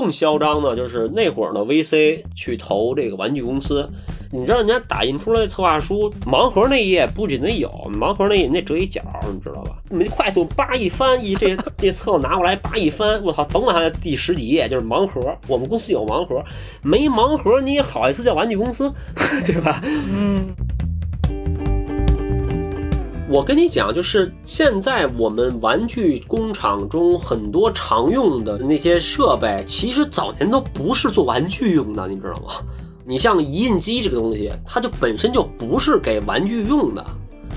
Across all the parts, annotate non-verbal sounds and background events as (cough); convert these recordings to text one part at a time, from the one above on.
更嚣张的，就是那会儿的 VC 去投这个玩具公司。你知道人家打印出来的策划书，盲盒那一页不仅得有，盲盒那页那折一角，你知道吧？你快速扒一翻，一这 (laughs) 这册拿过来，扒一翻，我操，甭管它第十几页就是盲盒。我们公司有盲盒，没盲盒你也好意思叫玩具公司，(laughs) 对吧？嗯。我跟你讲，就是现在我们玩具工厂中很多常用的那些设备，其实早年都不是做玩具用的，你知道吗？(laughs) 你像移印机这个东西，它就本身就不是给玩具用的。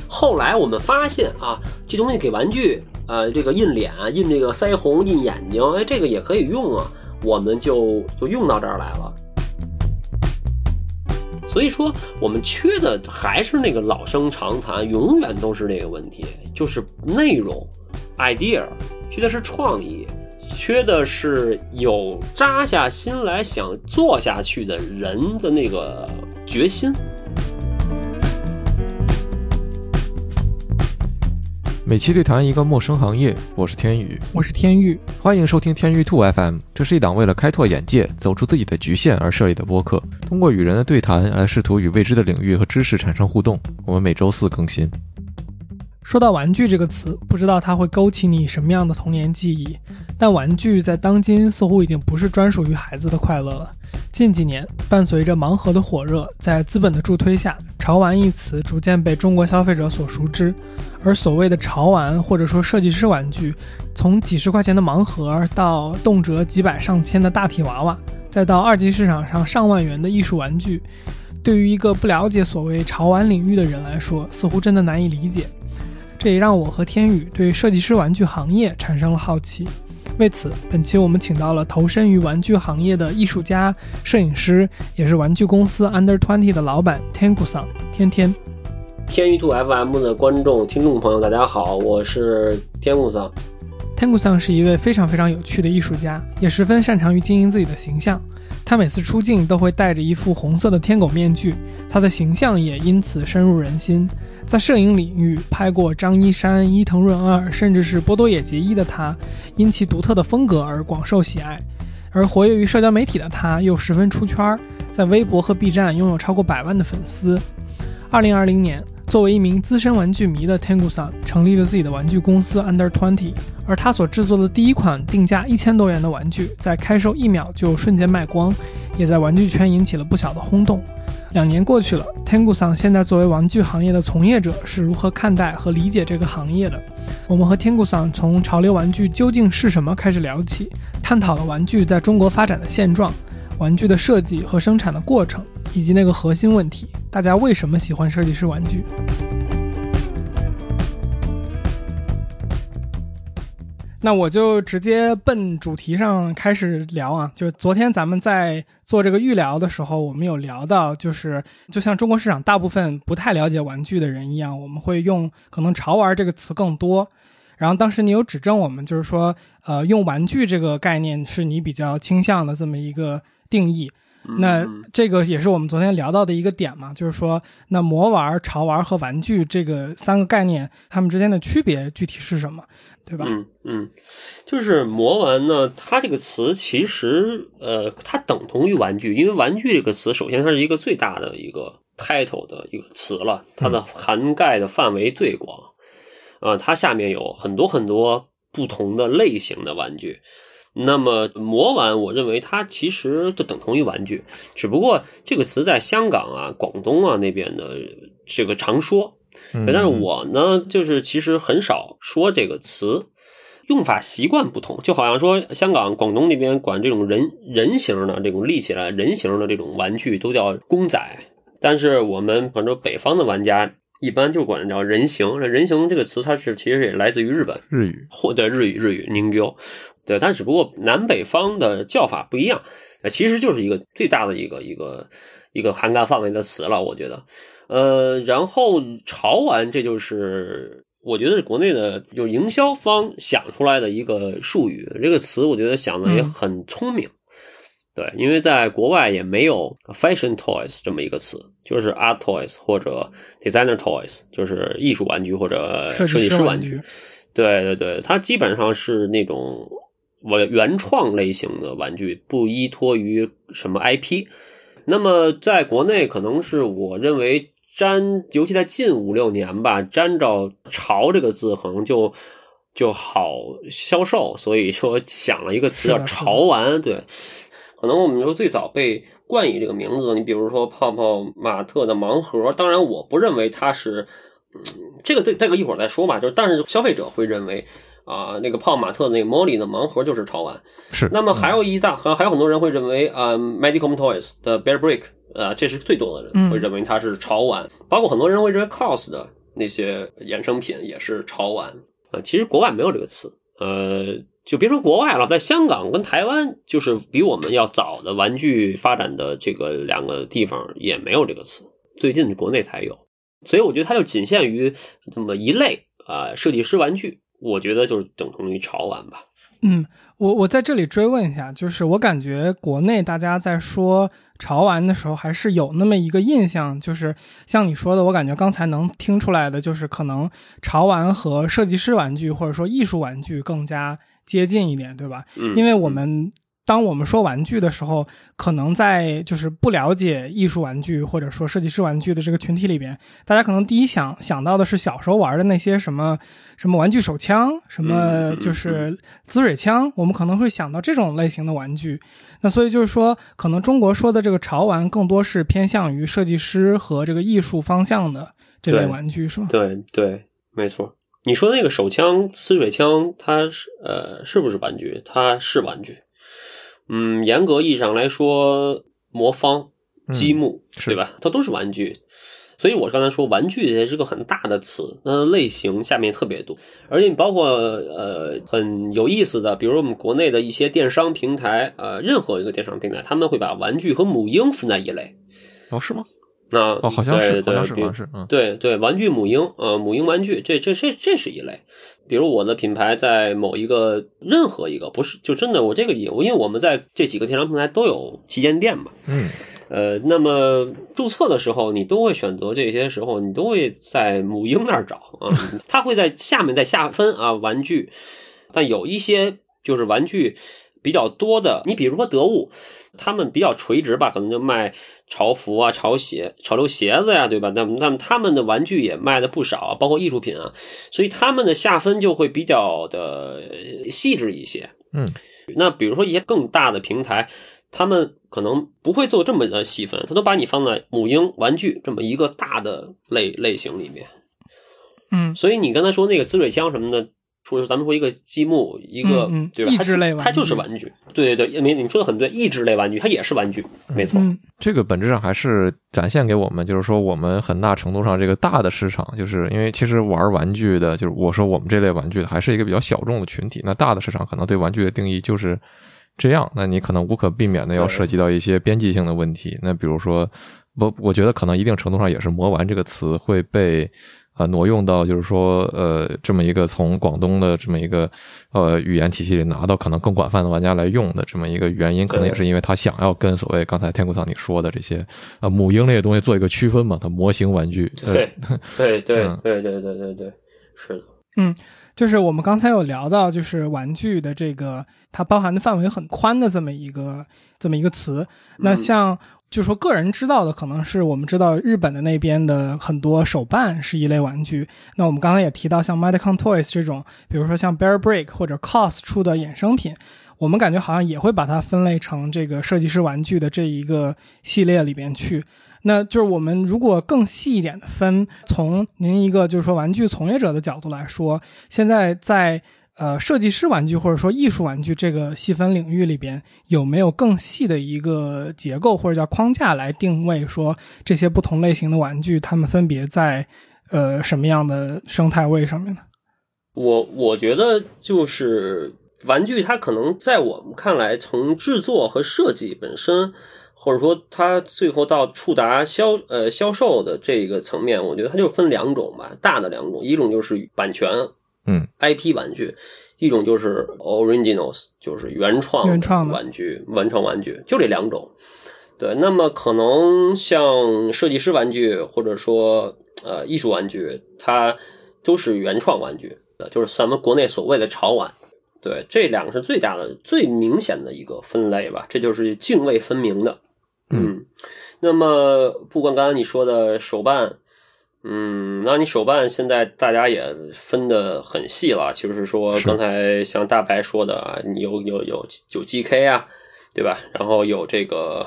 后来我们发现啊，这东西给玩具，呃，这个印脸、印这个腮红、印眼睛，哎，这个也可以用啊，我们就就用到这儿来了。所以说，我们缺的还是那个老生常谈，永远都是那个问题，就是内容，idea，缺的是创意，缺的是有扎下心来想做下去的人的那个决心。每期对谈一个陌生行业，我是天宇，我是天宇，欢迎收听天宇兔 FM。这是一档为了开拓眼界、走出自己的局限而设立的播客，通过与人的对谈来试图与未知的领域和知识产生互动。我们每周四更新。说到玩具这个词，不知道它会勾起你什么样的童年记忆？但玩具在当今似乎已经不是专属于孩子的快乐了。近几年，伴随着盲盒的火热，在资本的助推下，潮玩一词逐渐被中国消费者所熟知。而所谓的潮玩或者说设计师玩具，从几十块钱的盲盒，到动辄几百上千的大体娃娃，再到二级市场上上万元的艺术玩具，对于一个不了解所谓潮玩领域的人来说，似乎真的难以理解。这也让我和天宇对设计师玩具行业产生了好奇。为此，本期我们请到了投身于玩具行业的艺术家、摄影师，也是玩具公司 Under Twenty 的老板天谷桑天天。天宇兔 FM 的观众、听众朋友，大家好，我是天谷桑。天谷桑是一位非常非常有趣的艺术家，也十分擅长于经营自己的形象。他每次出镜都会戴着一副红色的天狗面具，他的形象也因此深入人心。在摄影领域拍过张一山、伊藤润二，甚至是波多野结衣的他，因其独特的风格而广受喜爱。而活跃于社交媒体的他，又十分出圈，在微博和 B 站拥有超过百万的粉丝。二零二零年，作为一名资深玩具迷的 Tengu-san 成立了自己的玩具公司 Under Twenty，而他所制作的第一款定价一千多元的玩具，在开售一秒就瞬间卖光，也在玩具圈引起了不小的轰动。两年过去了，Tengu 桑现在作为玩具行业的从业者是如何看待和理解这个行业的？我们和 Tengu 桑从潮流玩具究竟是什么开始聊起，探讨了玩具在中国发展的现状、玩具的设计和生产的过程，以及那个核心问题：大家为什么喜欢设计师玩具？那我就直接奔主题上开始聊啊，就是昨天咱们在做这个预聊的时候，我们有聊到，就是就像中国市场大部分不太了解玩具的人一样，我们会用可能“潮玩”这个词更多。然后当时你有指正我们，就是说，呃，用玩具这个概念是你比较倾向的这么一个定义。那这个也是我们昨天聊到的一个点嘛，就是说，那魔玩、潮玩和玩具这个三个概念，它们之间的区别具体是什么？对吧？嗯嗯，就是魔玩呢，它这个词其实呃，它等同于玩具，因为玩具这个词首先它是一个最大的一个 title 的一个词了，它的涵盖的范围最广啊，它下面有很多很多不同的类型的玩具。那么魔玩，我认为它其实就等同于玩具，只不过这个词在香港啊、广东啊那边的这个常说。但是我呢，就是其实很少说这个词，用法习惯不同，就好像说香港、广东那边管这种人人形的这种立起来人形的这种玩具都叫公仔，但是我们反正北方的玩家一般就管叫人形。人形这个词它是其实也来自于日本日语，或者日语日语 ningyo，对，但只不过南北方的叫法不一样，其实就是一个最大的一个一个一个涵盖范围的词了，我觉得。呃，然后潮玩，这就是我觉得是国内的就营销方想出来的一个术语。这个词我觉得想的也很聪明，对，因为在国外也没有 fashion toys 这么一个词，就是 art toys 或者 designer toys，就是艺术玩具或者设计师玩具。对对对，它基本上是那种我原创类型的玩具，不依托于什么 IP。那么在国内，可能是我认为沾，尤其在近五六年吧，沾着“潮”这个字，可能就就好销售，所以说想了一个词叫“潮玩”。对，可能我们说最早被冠以这个名字，你比如说泡泡玛特的盲盒，当然我不认为它是，嗯，这个这这个一会儿再说吧。就是但是消费者会认为。啊，那个泡玛特那个 Molly 的盲盒就是潮玩，是。那么还有一大还还有很多人会认为啊，Medicom Toys 的 Bear Brick，呃，这是最多的人会认为它是潮玩，包括很多人会认为 Cos 的那些衍生品也是潮玩。呃，其实国外没有这个词，呃，就别说国外了，在香港跟台湾，就是比我们要早的玩具发展的这个两个地方也没有这个词，最近国内才有，所以我觉得它就仅限于那么一类啊，设计师玩具。我觉得就是等同于潮玩吧。嗯，我我在这里追问一下，就是我感觉国内大家在说潮玩的时候，还是有那么一个印象，就是像你说的，我感觉刚才能听出来的，就是可能潮玩和设计师玩具或者说艺术玩具更加接近一点，对吧？嗯，因为我们。当我们说玩具的时候，可能在就是不了解艺术玩具或者说设计师玩具的这个群体里边，大家可能第一想想到的是小时候玩的那些什么什么玩具手枪，什么就是滋水枪，我们可能会想到这种类型的玩具。那所以就是说，可能中国说的这个潮玩更多是偏向于设计师和这个艺术方向的这类玩具，是吗？对对，没错。你说那个手枪、滋水枪，它是呃是不是玩具？它是玩具。嗯，严格意义上来说，魔方、积木，对吧？它都是玩具。所以我刚才说，玩具也是个很大的词，那类型下面特别多，而且你包括呃很有意思的，比如我们国内的一些电商平台，呃，任何一个电商平台，他们会把玩具和母婴分在一类。哦，是吗？啊，哦，好像是，好像是，好像是，嗯，对对，玩具母婴，呃，母婴玩具，这这这这是一类。比如我的品牌在某一个任何一个不是，就真的我这个业务，因为我们在这几个电商平台都有旗舰店嘛，嗯，呃，那么注册的时候，你都会选择这些时候，你都会在母婴那儿找啊，(laughs) 它会在下面再下分啊，玩具，但有一些就是玩具。比较多的，你比如说得物，他们比较垂直吧，可能就卖潮服啊、潮鞋、潮流鞋子呀，对吧？那，那么他们的玩具也卖的不少，包括艺术品啊，所以他们的下分就会比较的细致一些。嗯，那比如说一些更大的平台，他们可能不会做这么的细分，他都把你放在母婴玩具这么一个大的类类型里面。嗯，所以你刚才说那个滋水枪什么的。说咱们说一个积木，一个对吧？益智类玩具，它就是玩具。对对对，没你说的很对，益智类玩具它也是玩具，没错。这个本质上还是展现给我们，就是说我们很大程度上这个大的市场，就是因为其实玩玩具的，就是我说我们这类玩具的，还是一个比较小众的群体。那大的市场可能对玩具的定义就是这样，那你可能无可避免的要涉及到一些边际性的问题。那比如说，我我觉得可能一定程度上也是“魔玩”这个词会被。啊，挪用到就是说，呃，这么一个从广东的这么一个呃语言体系里拿到可能更广泛的玩家来用的这么一个原因，可能也是因为他想要跟所谓刚才天谷桑你说的这些啊母婴类的东西做一个区分嘛，它模型玩具。对 (laughs) 对对对对对对对，是的。嗯，就是我们刚才有聊到，就是玩具的这个它包含的范围很宽的这么一个这么一个词，那像。就说个人知道的，可能是我们知道日本的那边的很多手办是一类玩具。那我们刚才也提到，像 Medicom Toys 这种，比如说像 Bear Brick 或者 Cos 出的衍生品，我们感觉好像也会把它分类成这个设计师玩具的这一个系列里边去。那就是我们如果更细一点的分，从您一个就是说玩具从业者的角度来说，现在在。呃，设计师玩具或者说艺术玩具这个细分领域里边，有没有更细的一个结构或者叫框架来定位，说这些不同类型的玩具，它们分别在呃什么样的生态位上面呢？我我觉得就是玩具，它可能在我们看来，从制作和设计本身，或者说它最后到触达销呃销售的这个层面，我觉得它就分两种吧，大的两种，一种就是版权。嗯，IP 玩具，一种就是 Originals，就是原创原创玩具，原创玩具就这两种。对，那么可能像设计师玩具或者说呃艺术玩具，它都是原创玩具的，就是咱们国内所谓的潮玩。对，这两个是最大的、最明显的一个分类吧，这就是泾渭分明的。嗯，那么不管刚才你说的手办，嗯，那你手办现在大家也分的很细了，其实是说刚才像大白说的啊，你有有有有 GK 啊，对吧？然后有这个，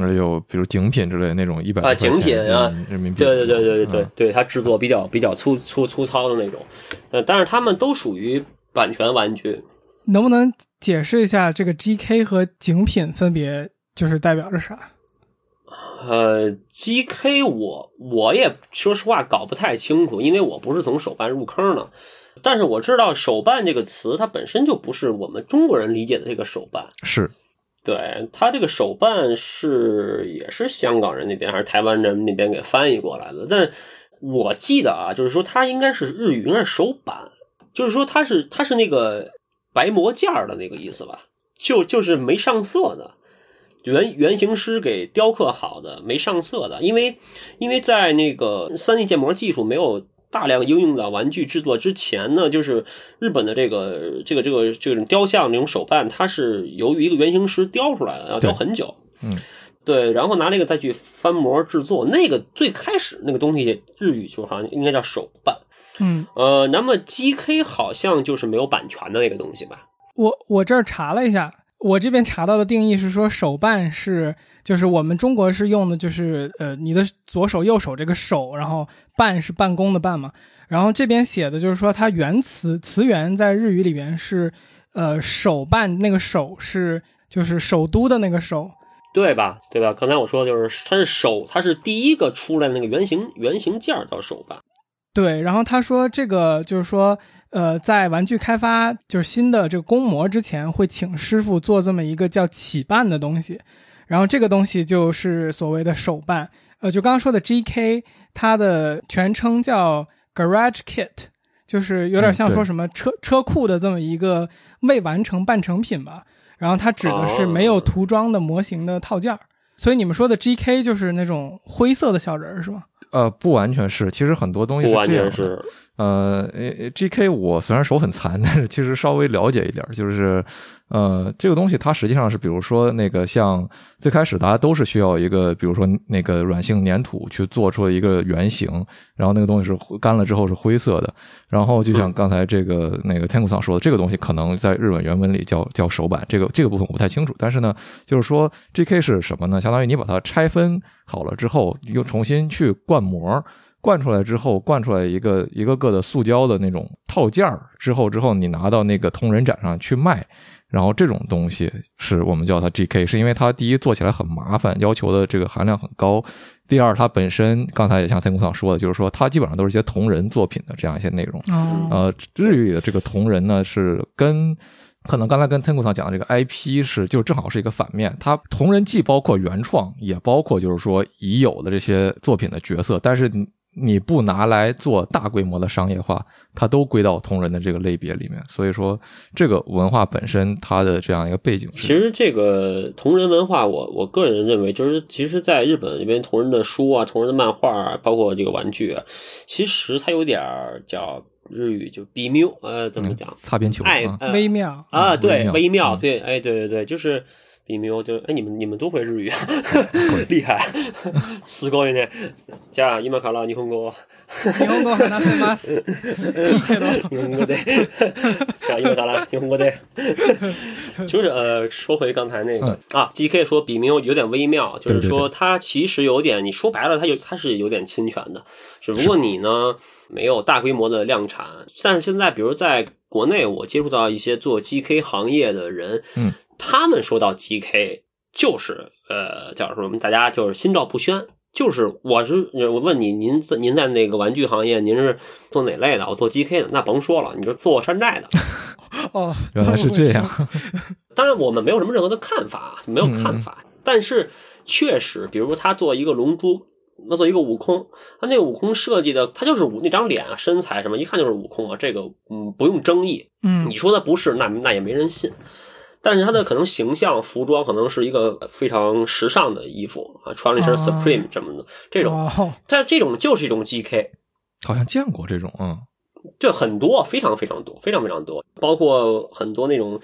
而有比如精品之类的那种一百啊精品啊人民币，对对对对对对嗯对，它制作比较比较粗粗粗糙的那种，呃，但是他们都属于版权玩具。能不能解释一下这个 GK 和精品分别就是代表着啥？呃，GK 我我也说实话搞不太清楚，因为我不是从手办入坑的。但是我知道“手办”这个词，它本身就不是我们中国人理解的这个手办。是对它这个手办是也是香港人那边还是台湾人那边给翻译过来的，但是我记得啊，就是说它应该是日语，应该是手板，就是说它是它是那个白膜件儿的那个意思吧，就就是没上色的。原原型师给雕刻好的，没上色的，因为因为在那个三 D 建模技术没有大量应用到玩具制作之前呢，就是日本的这个这个这个这种雕像这种手办，它是由于一个原型师雕出来的，要雕很久。嗯，对，然后拿那个再去翻模制作，那个最开始那个东西日语就好像应该叫手办。嗯，呃，那么 GK 好像就是没有版权的那个东西吧？我我这儿查了一下，我这边查到的定义是说手办是就是我们中国是用的就是呃你的左手右手这个手，然后办是办公的办嘛，然后这边写的就是说它原词词源在日语里边是呃手办那个手是就是首都的那个首，对吧？对吧？刚才我说的就是它是手，它是第一个出来的那个原型原型件叫手办。对，然后他说这个就是说，呃，在玩具开发就是新的这个工模之前，会请师傅做这么一个叫起办的东西，然后这个东西就是所谓的手办。呃，就刚刚说的 GK，它的全称叫 Garage Kit，就是有点像说什么车、车库的这么一个未完成半成品吧。然后它指的是没有哦涂装的模型的套件儿。所以你们说的 GK 就是那种灰色的小人儿是吗？呃，不完全是，其实很多东西不完是这样是，呃呃，GK 我虽然手很残，(laughs) 但是其实稍微了解一点，就是呃，这个东西它实际上是，比如说那个像最开始大家都是需要一个，比如说那个软性粘土去做出一个原型，然后那个东西是干了之后是灰色的，然后就像刚才这个那个天谷桑说的，这个东西可能在日本原文里叫叫手板，这个这个部分我不太清楚，但是呢，就是说 GK 是什么呢？相当于你把它拆分好了之后，又重新去灌模。灌出来之后，灌出来一个一个个的塑胶的那种套件儿之后，之后你拿到那个同人展上去卖，然后这种东西是我们叫它 GK，是因为它第一做起来很麻烦，要求的这个含量很高；第二，它本身刚才也像天空上说的，就是说它基本上都是一些同人作品的这样一些内容。哦，呃，日语里的这个同人呢，是跟可能刚才跟天谷上讲的这个 IP 是就正好是一个反面，它同人既包括原创，也包括就是说已有的这些作品的角色，但是你你不拿来做大规模的商业化，它都归到同人的这个类别里面。所以说，这个文化本身它的这样一个背景，其实这个同人文化我，我个人认为，就是其实，在日本这边，同人的书啊、同人的漫画啊，包括这个玩具，其实它有点叫日语就比妙，呃，怎么讲？擦边球啊，爱呃微妙。啊，嗯对，微妙，对，哎，对对对，就是比妙，就哎，你们你们都会日语啊，(laughs) 厉害，すごいね。じゃあ今から日本語。日本語を話せます。いいけど。日本語で。じゃあ今から日本語で。就是呃，说回刚才那个、啊，G.K 说比名有点微妙，就是对对说它其实有点，你说白了，它有它是有点侵权的，只不过你呢没有大规模的量产。但是现在，比如在国内，我接触到一些做 G.K 行业的人，嗯， 他们说到 G.K 就是呃叫什么，大家就是心照不宣。就是我是我问你，您您在那个玩具行业，您是做哪类的？我做 GK 的，那甭说了，你就做山寨的。(laughs) 哦，原来是这样。当然，(laughs) 我们没有什么任何的看法，没有看法。但是确实，比如他做一个龙珠，那做一个悟空，他那个悟空设计的，他就是悟那张脸啊、身材什么，一看就是悟空啊，这个嗯不用争议。嗯你说他不是，那那也没人信。但是他的可能形象、服装可能是一个非常时尚的衣服啊，穿了一身哦 Supreme 什么的，这种，哦，但这种就是一种 GK。好像见过这种，啊，这很多，非常非常多，非常非常多，包括很多那种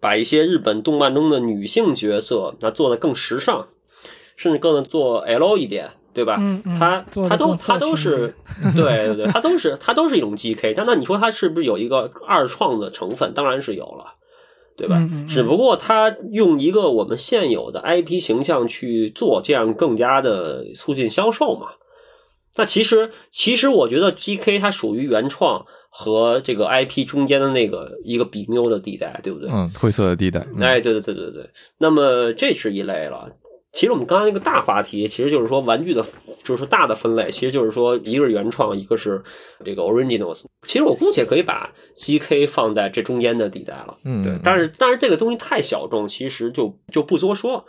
把一些日本动漫中的女性角色，那做的更时尚，甚至更能做 L 一点，对吧？嗯嗯它做得它都更色它 (laughs) 都是，对对对，他都是他都是一种 GK。但那你说他是不是有一个二创的成分？当然是有了。对吧？嗯嗯嗯只不过他用一个我们现有的 IP 形象去做，这样更加的促进销售嘛。那其实，其实我觉得 GK 它属于原创和这个 IP 中间的那个一个比谬的地带，对不对？嗯，灰色的地带。嗯哎，对对对对对。那么这是一类了。其实我们刚刚那个大话题，其实就是说玩具的，就是说大的分类，其实就是说一个是原创，一个是这个 originals。其实我姑且可以把 GK 放在这中间的地带了。嗯，对，但是但是这个东西太小众，其实就就不多说。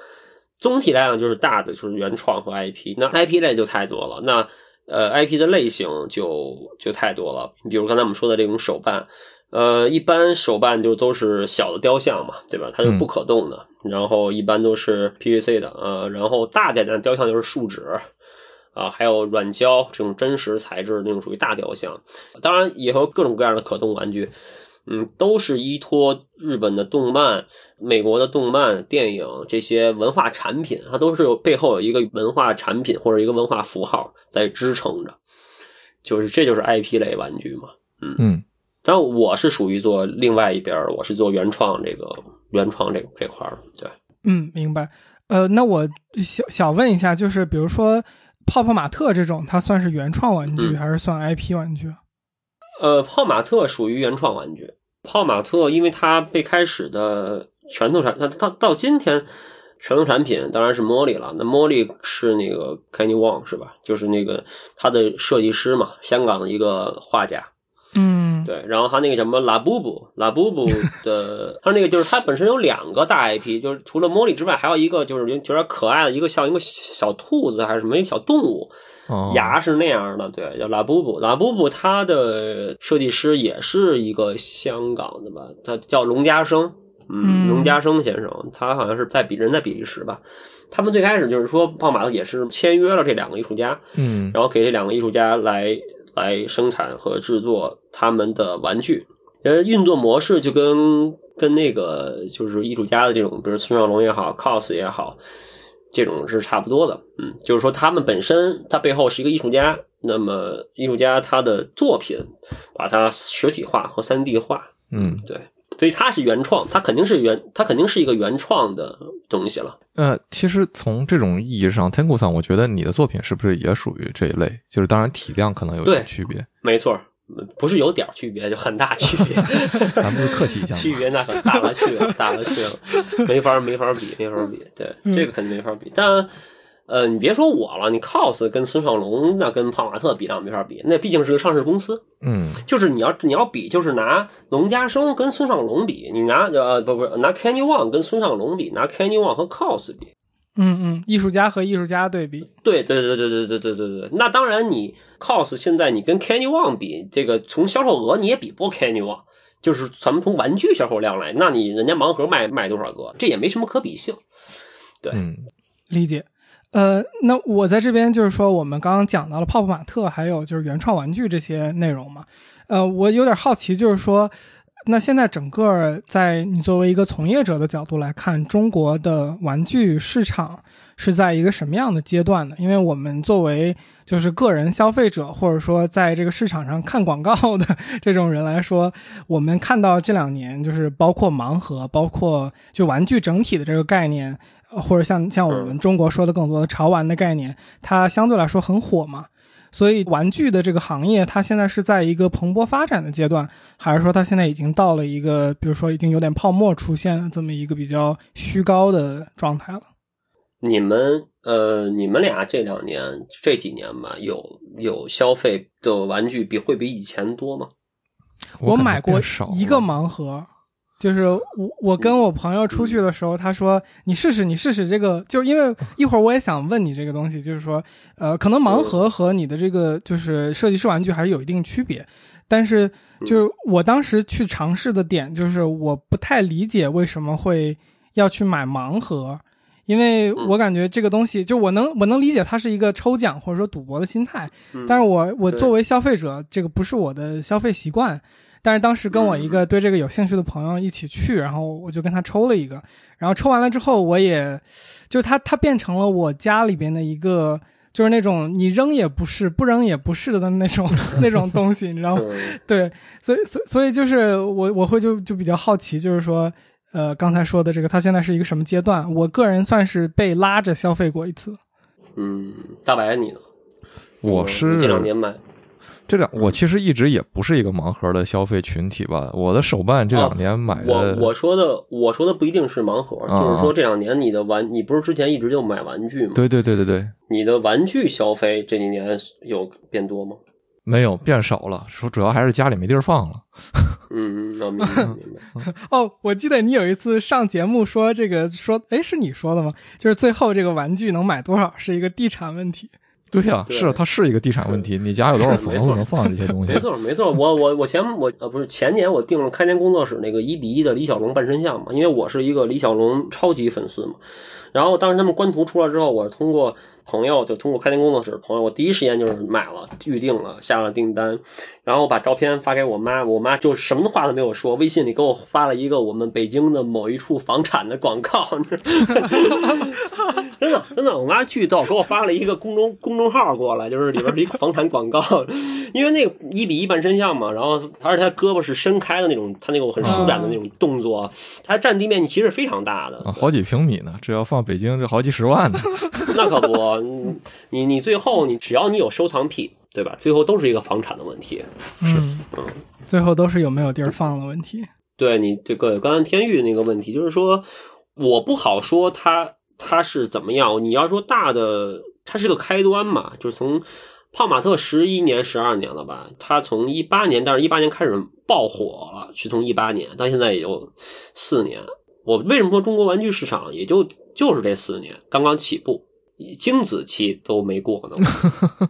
总体来讲，就是大的就是原创和 IP，那 IP 类就太多了。那呃，IP 的类型就就太多了。比如刚才我们说的这种手办，呃，一般手办就都是小的雕像嘛，对吧？它是不可动的，然后一般都是 PVC 的，呃，然后大点的雕像就是树脂。啊，还有软胶这种真实材质那种属于大雕像，当然也有各种各样的可动玩具，嗯，都是依托日本的动漫、美国的动漫、电影这些文化产品，它都是有背后有一个文化产品或者一个文化符号在支撑着，就是这就是 IP 类玩具嘛，嗯嗯，但我是属于做另外一边儿，我是做原创这个原创这这块儿，对，嗯，明白。呃，那我想想问一下，就是比如说泡泡玛特这种，它算是原创玩具、嗯还是算 IP 玩具？呃，泡玛特属于原创玩具。泡玛特因为它最开始的拳头产，它它到今天拳头产品当然是茉莉了。那茉莉是那个 Kenny Wong 是吧？就是那个他的设计师嘛，香港的一个画家。嗯，对，然后他那个什么拉布布，拉布布的，(laughs) 他那个就是他本身有两个大 IP，就是除了茉莉之外，还有一个就是有有点可爱的一个像一个小兔子还是什么一个小动物，哦，牙是那样的，对，叫拉布布。拉布布他的设计师也是一个香港的吧，他叫龙家生，嗯嗯，龙家生先生，他好像是在比人在比利时吧。他们最开始就是说，泡马特也是签约了这两个艺术家，嗯然后给这两个艺术家来来生产和制作他们的玩具。呃，运作模式就跟跟那个就是艺术家的这种，比如孙小龙也好，cos 也好，这种是差不多的。嗯，就是说他们本身他背后是一个艺术家，那么艺术家他的作品把它实体化和三 D 化，嗯，对，所以它是原创，它肯定是原，它肯定是一个原创的东西了。呃，其实从这种意义上，Tengu 上，我觉得你的作品是不是也属于这一类？就是当然体量可能有点对区别，没错，不是有点区别，就很大区别。(laughs) 咱们是客气一下。区别那可大了去了，大了去了，没法没法比，没法比。对，这个肯定没法比。但呃，你别说我了，你 cos 跟孙尚龙那跟泡玛特比，那没法比。那毕竟是个上市公司，嗯就是你要你要比，就是拿龙家生跟孙尚龙比，你拿呃不不拿 Kenny Wang 跟孙尚龙比，拿 Kenny Wang 和 cos 比。嗯嗯，艺术家和艺术家对比，对对对对对对对对对，那当然你 cos 现在你跟 Kenny Wang 比，这个从销售额你也比不过 Kenny Wang，就是咱们从玩具销售量来，那你人家盲盒卖卖多少个，这也没什么可比性。对嗯理解。呃，那我在这边就是说，我们刚刚讲到了泡泡玛特，还有就是原创玩具这些内容嘛。呃，我有点好奇，就是说，那现在整个在你作为一个从业者的角度来看，中国的玩具市场是在一个什么样的阶段呢？因为我们作为就是个人消费者，或者说在这个市场上看广告的 (laughs) 这种人来说，我们看到这两年就是包括盲盒，包括就玩具整体的这个概念。呃或者像像我们中国说的更多的潮玩的概念，它相对来说很火嘛，所以玩具的这个行业，它现在是在一个蓬勃发展的阶段，还是说它现在已经到了一个，比如说已经有点泡沫出现了这么一个比较虚高的状态了？你们呃，你们俩这两年这几年吧，有有消费的玩具比会比以前多吗？我买过一个盲盒，就是我我跟我朋友出去的时候，他说你试试你试试这个，就因为一会儿我也想问你这个东西，就是说呃，可能盲盒和你的这个就是设计师玩具还是有一定区别，但是就是我当时去尝试的点就是我不太理解为什么会要去买盲盒。因为我感觉这个东西，就我能我能理解它是一个抽奖或者说赌博的心态，嗯但是我我作为消费者，这个不是我的消费习惯。但是当时跟我一个对这个有兴趣的朋友一起去，然后我就跟他抽了一个，然后抽完了之后，我也就是它它变成了我家里边的一个，就是那种你扔也不是，不扔也不是的那种 (laughs) 那种东西，你知道吗？嗯对，所以所以所以就是我我会就就比较好奇，就是说，呃，刚才说的这个，他现在是一个什么阶段？我个人算是被拉着消费过一次。嗯，大白你呢？我是这两年买，这两，我其实一直也不是一个盲盒的消费群体吧。我的手办这两年买的，我我说的我说的不一定是盲盒，啊就是说这两年你的玩，你不是之前一直就买玩具吗？对对对对对，你的玩具消费这几年有变多吗？没有变少了，说主要还是家里没地儿放了。(laughs) 嗯，那明白明白。(laughs) 哦，我记得你有一次上节目说这个说，哎，是你说的吗？就是最后这个玩具能买多少是一个地产问题。对呀、对是它是一个地产问题，你家有多少房子能放这些东西没？错没错，我我我前我呃不是前年我订了开年工作室那个一比一的李小龙半身像嘛，因为我是一个李小龙超级粉丝嘛。然后当时他们官图出来之后，我是通过朋友就通过开年工作室朋友，我第一时间就是买了预定了下了订单，然后把照片发给我妈，我妈就什么话都没有说，微信里给我发了一个我们北京的某一处房产的广告，你知道吗？(laughs) 真的真的，我妈巨逗，给我发了一个公众公众号过来，就是里边是一个房产广告，(laughs) 因为那个一比一半身像嘛，然后而且他胳膊是伸开的那种，他那种很舒展的那种动作，他占地面积其实非常大的啊，好几平米呢，这要放北京，这好几十万呢。(laughs) 那可不，你你最后你只要你有收藏癖，对吧？最后都是一个房产的问题。嗯，最后都是有没有地儿放的问题。对你这个刚才天域那个问题，就是说我不好说它它是怎么样。你要说大的，它是个开端嘛，就是从泡玛特十一年、十二年了吧，它从一八年，但是一八年开始爆火了，是从一八年到现在也就四年。我为什么说中国玩具市场也就就是这四年刚刚起步，精子期都没过呢？(laughs)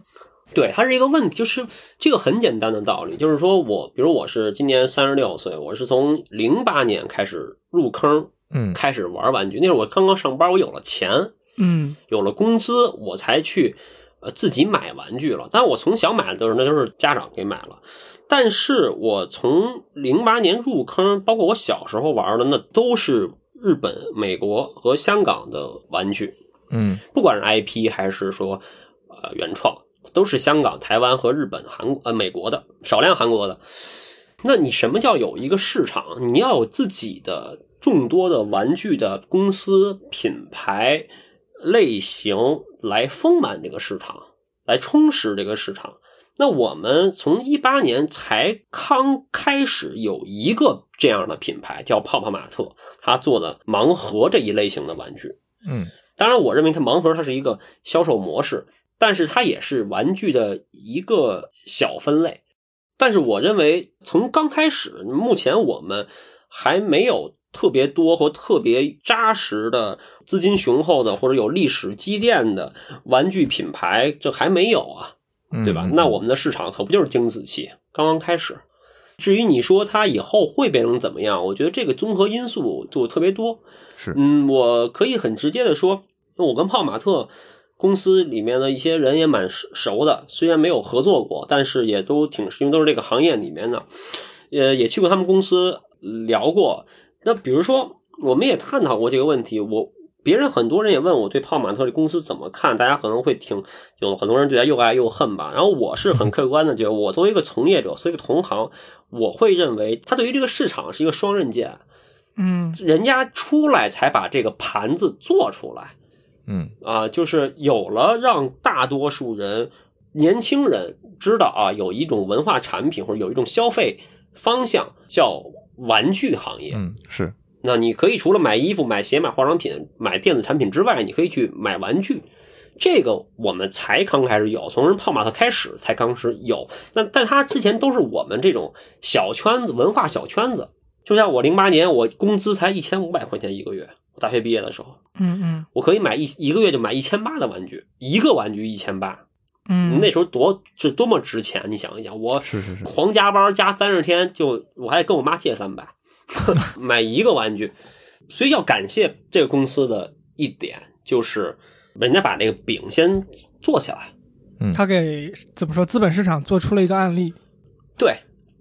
对，它是一个问题，就是这个很简单的道理，就是说我，比如我是今年三十六岁，我是从零八年开始入坑，嗯开始玩玩具。那会儿我刚刚上班，我有了钱，嗯有了工资，我才去呃自己买玩具了。但是我从小买的都是那都是家长给买了。但是我从零八年入坑，包括我小时候玩的，那都是日本、美国和香港的玩具。嗯不管是 IP 还是说呃原创，都是香港、台湾和日本、韩呃美国的，少量韩国的。那你什么叫有一个市场？你要有自己的众多的玩具的公司、品牌、类型来丰满这个市场，来充实这个市场。那我们从一八年才刚开始有一个这样的品牌，叫泡泡玛特，他做的盲盒这一类型的玩具。嗯当然，我认为它盲盒它是一个销售模式，但是它也是玩具的一个小分类。但是我认为，从刚开始，目前我们还没有特别多或特别扎实的资金雄厚的或者有历史积淀的玩具品牌，这还没有啊。嗯，对吧？嗯那我们的市场可不就是精子期刚刚开始？至于你说它以后会变成怎么样，我觉得这个综合因素就特别多。是嗯，我可以很直接的说，我跟泡玛特公司里面的一些人也蛮熟熟的，虽然没有合作过，但是也都挺，因为都是这个行业里面的，呃，也去过他们公司聊过。那比如说，我们也探讨过这个问题，我。别人很多人也问我对泡玛特这公司怎么看，大家可能会挺有很多人对他又爱又恨吧。然后我是很客观的，觉得我作为一个从业者，作为一个同行，我会认为他对于这个市场是一个双刃剑。嗯人家出来才把这个盘子做出来嗯啊，就是有了让大多数人、年轻人知道啊，有一种文化产品或者有一种消费方向叫玩具行业。嗯是那你可以除了买衣服、买鞋、买化妆品、买电子产品之外，你可以去买玩具。这个我们才刚开始有，从人泡玛特开始才刚开始有。但但它之前都是我们这种小圈子、文化小圈子。就像我零八年，我工资才一千五百块钱一个月，我大学毕业的时候，嗯嗯我可以买一一个月就买一千八的玩具，一个玩具一千八，嗯，那时候多是多么值钱！你想一想，我是是是，狂加班加三十天，就我还跟我妈借三百，(laughs) 买一个玩具，所以要感谢这个公司的一点，就是人家把那个饼先做起来。嗯他给怎么说资本市场做出了一个案例。对，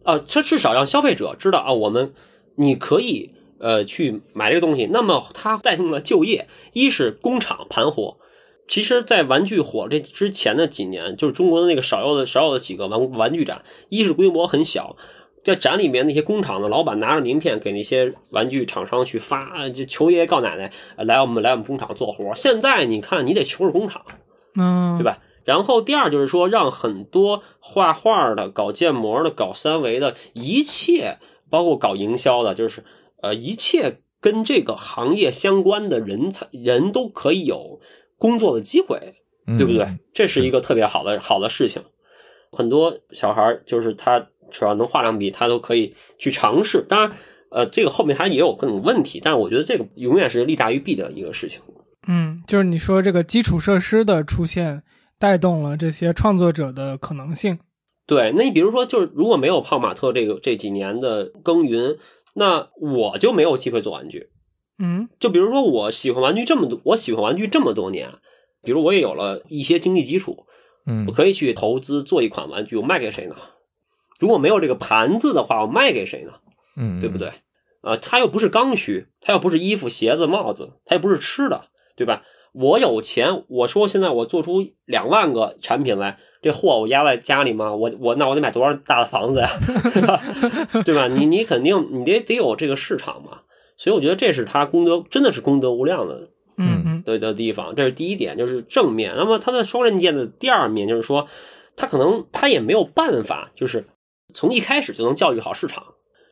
啊，他至少让消费者知道啊，我们你可以呃去买这个东西。那么它带动了就业，一是工厂盘活。其实，在玩具火这之前的几年，就是中国的那个少有的少有的几个玩玩具展，一是规模很小，在展里面那些工厂的老板拿着名片给那些玩具厂商去发，就求爷爷告奶奶来我们来我们工厂做活。现在你看，你得求着工厂，嗯，对吧？然后第二就是说，让很多画画的、搞建模的、搞三维的，一切包括搞营销的，就是呃，一切跟这个行业相关的人才人都可以有工作的机会，对不对？这是一个特别好的好的事情。很多小孩就是他只要能画两笔，他都可以去尝试。当然，呃，这个后面他也有各种问题，但我觉得这个永远是利大于弊的一个事情。嗯，就是你说这个基础设施的出现。带动了这些创作者的可能性。对，那你比如说，就是如果没有泡马特这个这几年的耕耘，那我就没有机会做玩具。嗯，就比如说，我喜欢玩具这么多，我喜欢玩具这么多年，比如我也有了一些经济基础，嗯，我可以去投资做一款玩具，我卖给谁呢？如果没有这个盘子的话，我卖给谁呢？嗯，对不对？啊，它又不是刚需，它又不是衣服、鞋子、帽子，它又不是吃的，对吧？我有钱，我说现在我做出两万个产品来，这货我压在家里吗？我我那我得买多少大的房子呀，(laughs) 对吧？你你肯定你得得有这个市场嘛，所以我觉得这是他功德真的是功德无量的，嗯嗯的的地方，这是第一点，就是正面。那么他的双刃剑的第二面就是说，他可能他也没有办法，就是从一开始就能教育好市场，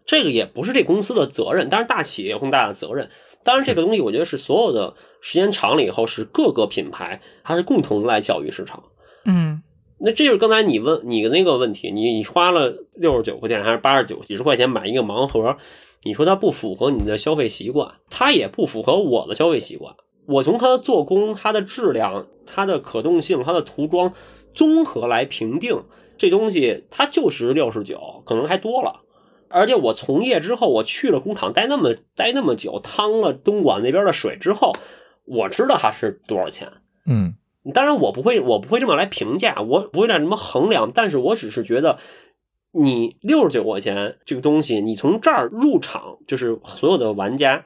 这个也不是这公司的责任，但是大企业有更大的责任。当然，这个东西我觉得是所有的时间长了以后，是各个品牌它是共同来教育市场。嗯，那这就是刚才你问你的那个问题，你你花了六十九块钱还是八十九几十块钱买一个盲盒，你说它不符合你的消费习惯，它也不符合我的消费习惯。我从它的做工、它的质量、它的可动性、它的涂装综合来评定，这东西它就是六十九，可能还多了。而且我从业之后，我去了工厂待那么待那么久，趟了东莞那边的水之后，我知道它是多少钱。嗯，当然我不会，我不会这么来评价，我不会让什么衡量。但是我只是觉得，你六十九块钱这个东西，你从这儿入场，就是所有的玩家、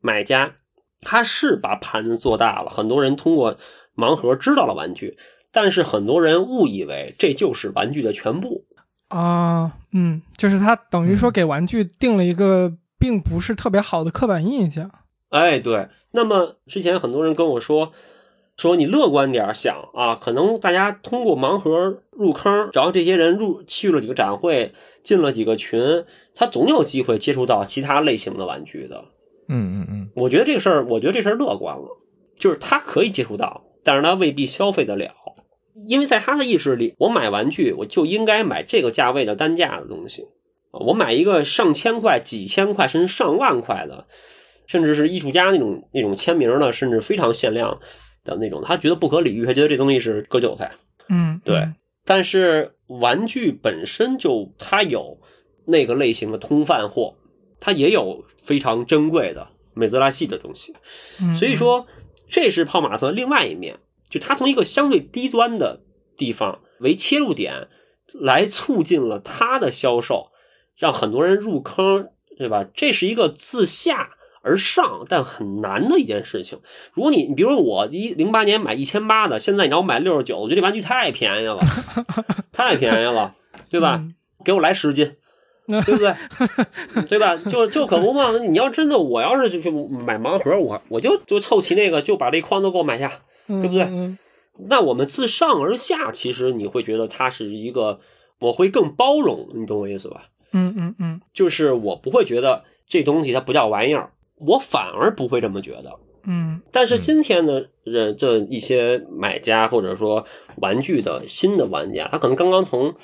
买家，他是把盘子做大了。很多人通过盲盒知道了玩具，但是很多人误以为这就是玩具的全部。啊，嗯，就是他等于说给玩具定了一个并不是特别好的刻板印象。哎，对。那么之前很多人跟我说，说你乐观点想啊，可能大家通过盲盒入坑，然后这些人入去了几个展会，进了几个群，他总有机会接触到其他类型的玩具的。嗯嗯嗯，我觉得这个事儿，我觉得这事儿乐观了，就是他可以接触到，但是他未必消费得了。因为在他的意识里，我买玩具我就应该买这个价位的单价的东西啊！我买一个上千块、几千块甚至上万块的，甚至是艺术家那种那种签名的，甚至非常限量的那种，他觉得不可理喻，他觉得这东西是割韭菜。嗯，对。但是玩具本身就它有那个类型的通贩货，它也有非常珍贵的美泽拉系的东西，所以说这是泡玛特另外一面。就它从一个相对低端的地方为切入点，来促进了它的销售，让很多人入坑，对吧？这是一个自下而上但很难的一件事情。如果你，你比如说我一零八年买一千八的，现在你让我买六十九，我觉得这玩具太便宜了，(laughs) 太便宜了，对吧？给我来十斤，(laughs) 对不对？对吧？就就可不嘛。你要真的，我要是就去买盲盒，我我就就凑齐那个，就把这筐都给我买下。对不对？那我们自上而下，其实你会觉得它是一个，我会更包容，你懂我意思吧？嗯嗯嗯，就是我不会觉得这东西它不叫玩意儿，我反而不会这么觉得。嗯，但是今天的人这一些买家或者说玩具的新的玩家，他可能刚刚从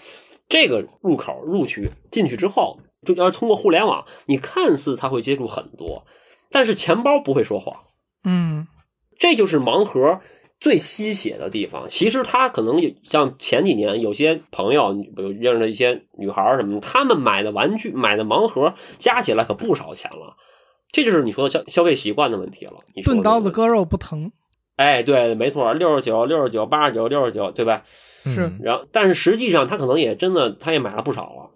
这个入口入去进去之后，就要通过互联网，你看似他会接触很多，但是钱包不会说谎。嗯。这就是盲盒最吸血的地方。其实他可能像前几年有些朋友，比如认识的一些女孩什么，他们买的玩具、买的盲盒加起来可不少钱了。这就是你说的消消费习惯的问题了。你说的钝刀子割肉不疼，哎，对，没错，六十九、六十九、八十九、六十九，对吧？是嗯然后，但是实际上他可能也真的，他也买了不少了。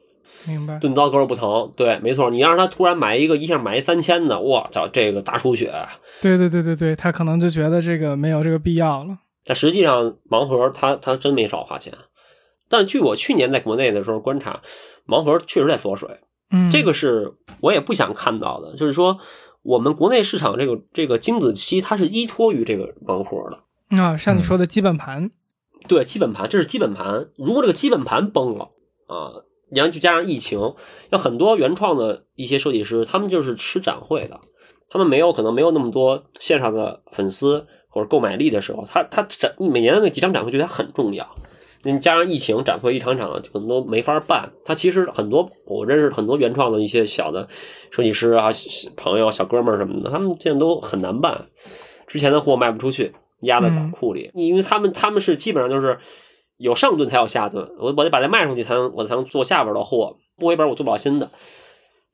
明白？钝刀割肉不疼，对，没错。你让他突然买一个一下买一三千的，我操，这个大出血。对对对对对，他可能就觉得这个没有这个必要了。但实际上，盲盒他他真没少花钱。但据我去年在国内的时候观察，盲盒确实在缩水，嗯，这个是我也不想看到的。就是说，我们国内市场这个这个精子期，它是依托于这个盲盒的。啊，像你说的基本盘，对，基本盘，这是基本盘。如果这个基本盘崩了啊，然后就加上疫情，有很多原创的一些设计师，他们就是吃展会的，他们没有可能没有那么多线上的粉丝或者购买力的时候，他他展每年的那几场展会对他很重要。你加上疫情，展会一场场可能都没法办。他其实很多，我认识很多原创的一些小的设计师啊、朋友、小哥们儿什么的，他们现在都很难办。之前的货卖不出去，压在嗯库里，因为他们他们是基本上就是有上顿才有下顿，我我得把它卖出去才能我才能做下边的货，不回本我做不了新的。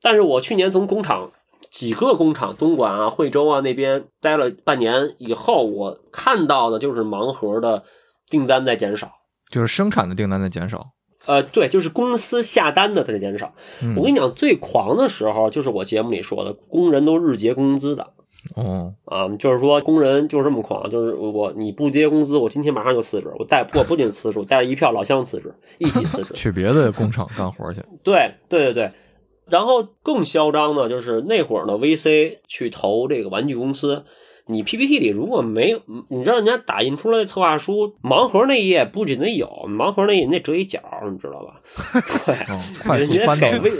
但是我去年从工厂几个工厂，东莞啊、惠州啊那边待了半年以后，我看到的就是盲盒的订单在减少。就是生产的订单在减少。呃，对，就是公司下单的在减少。嗯我跟你讲，最狂的时候就是我节目里说的，工人都日结工资的。哦，啊，就是说工人就是这么狂，就是我你不结工资，我今天马上就辞职，我带我不仅辞职，我带着一票老乡辞职，一起辞职。(laughs) 去别的工厂干活去。对对对对，然后更嚣张的就是那会儿呢 VC 去投这个玩具公司，你 PPT 里如果没有，你知道人家打印出来的策划书，盲盒那一页不仅得有，盲盒那页你得折一角，你知道吧？(laughs) (laughs) 对。哦，快你得速翻到给微，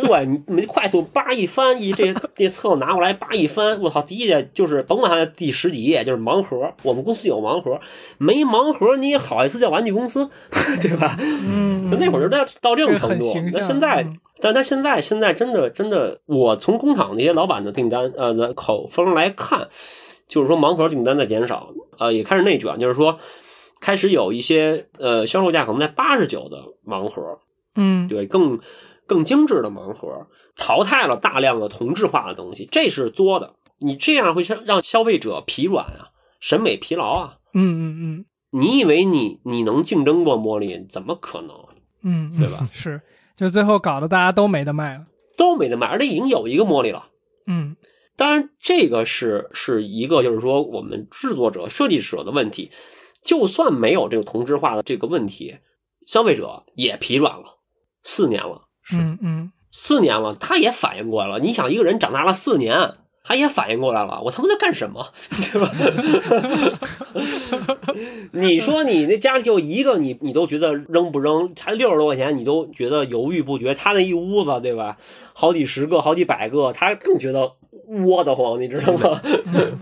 对你你快速叭一翻，一这这册拿过来叭一翻，我操，第一页就是甭管它的第十几页，就是盲盒。我们公司有盲盒，没盲盒你也好意思叫玩具公司，(laughs) 对吧？嗯，那会儿就到到这种程度那现在嗯，但他现在现在真的真的，我从工厂那些老板的订单呃的口风来看，就是说盲盒订单在减少，呃，也开始内卷，就是说开始有一些呃销售价可能在八十九的盲盒，嗯，对，更更精致的盲盒，淘汰了大量的同质化的东西，这是作的。你这样会让让消费者疲软啊，审美疲劳啊。嗯嗯嗯你以为你你能竞争过茉莉？怎么可能？嗯嗯，对吧？是，就最后搞得大家都没得卖了。都没得卖，而且已经有一个茉莉了。嗯当然，这个是是一个就是说我们制作者、设计者的问题。就算没有这个同质化的这个问题，消费者也疲软了。四年了，嗯嗯，四年了，他也反应过来了。你想，一个人长大了四年，他也反应过来了，我他妈在干什么，(laughs) 对吧？(laughs) 你说你那家里就一个，你你都觉得扔不扔？才六十多块钱，你都觉得犹豫不决。他那一屋子，对吧？好几十个，好几百个，他更觉得窝得慌，你知道吗？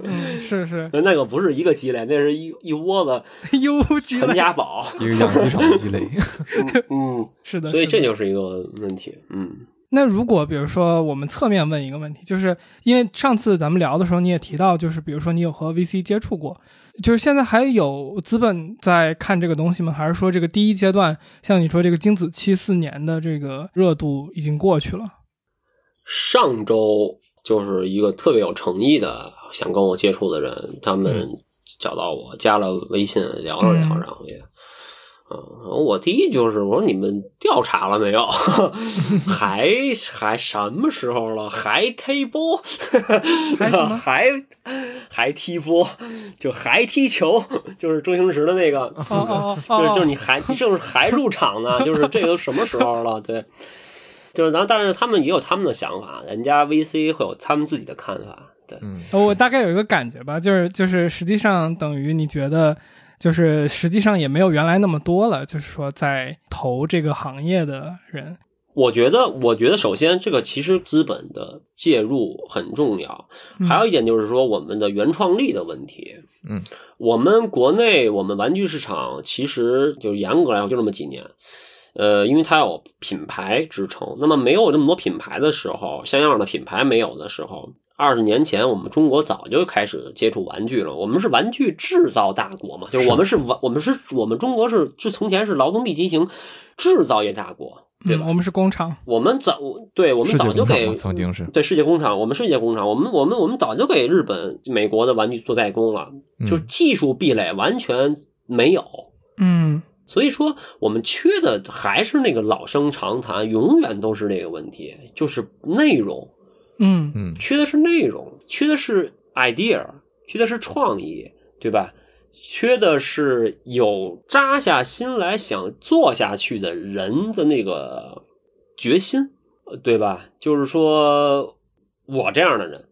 嗯是是，(laughs) 那个不是一个鸡肋，那是一一窝子优级传家宝。(laughs) 一个养鸡场的积累。(laughs) 嗯，是的，所以是的这就是一个问题。嗯。那如果比如说我们侧面问一个问题，就是因为上次咱们聊的时候你也提到，就是比如说你有和 VC 接触过，就是现在还有资本在看这个东西吗？还是说这个第一阶段，像你说这个精子期四年的这个热度已经过去了？上周就是一个特别有诚意的想跟我接触的人，他们找到我，加了微信聊了聊，嗯然后也，嗯，我第一就是我说你们调查了没有？(laughs) 还还什么时候了？还踢波？还 (laughs) 还还踢波？就还踢球？就是周星驰的那个，(laughs) 就是哦，就是你还你就是还入场呢，就是这个都什么时候了？对，就是然后但是他们也有他们的想法，人家 VC 会有他们自己的看法，对，嗯，我大概有一个感觉吧，就是就是实际上等于你觉得，就是实际上也没有原来那么多了，就是说在投这个行业的人，我觉得，我觉得首先这个其实资本的介入很重要，嗯还有一点就是说我们的原创力的问题。嗯，我们国内我们玩具市场其实就严格来说就这么几年。呃，因为它有品牌支撑，那么没有这么多品牌的时候，像样的品牌没有的时候，二十年前我们中国早就开始接触玩具了。我们是玩具制造大国嘛，就是我们是玩，我们是我们中国是是从前是劳动密集型制造业大国。对吧？嗯我们是工厂，我们早对我们早就给曾经是对世界工厂，我们世界工厂，我们我们我们早就给日本、美国的玩具做代工了，嗯就是技术壁垒完全没有。嗯所以说，我们缺的还是那个老生常谈，永远都是那个问题，就是内容，嗯嗯缺的是内容，缺的是 idea，缺的是创意，对吧？缺的是有扎下心来想做下去的人的那个决心，呃对吧？就是说我这样的人，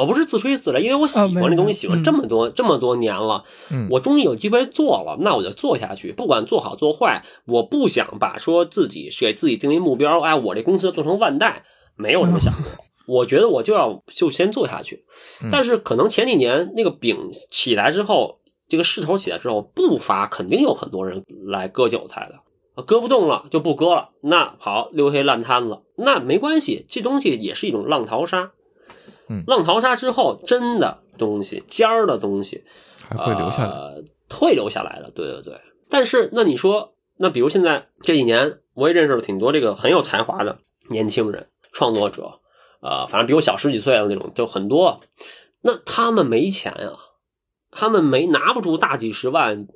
我不是自吹自擂，因为我喜欢这东西，喜欢嗯这么多、这么多年了，嗯，我终于有机会做了，那我就做下去，不管做好做坏，我不想把说自己给自己定为目标，哎，我这公司做成万代，没有这么想过。(laughs) 我觉得我就要就先做下去，但是可能前几年那个饼起来之后，这个势头起来之后，不乏肯定有很多人来割韭菜的。啊割不动了就不割了，那好留下烂摊子，那没关系，这东西也是一种浪淘沙。嗯浪淘沙之后，真的东西尖儿的东西，还会留下来。呃，会留下来的，对对对。但是那你说，那比如现在这几年，我也认识了挺多这个很有才华的年轻人、创作者，呃，反正比我小十几岁的那种就很多。那他们没钱啊、他们没拿不出大几十万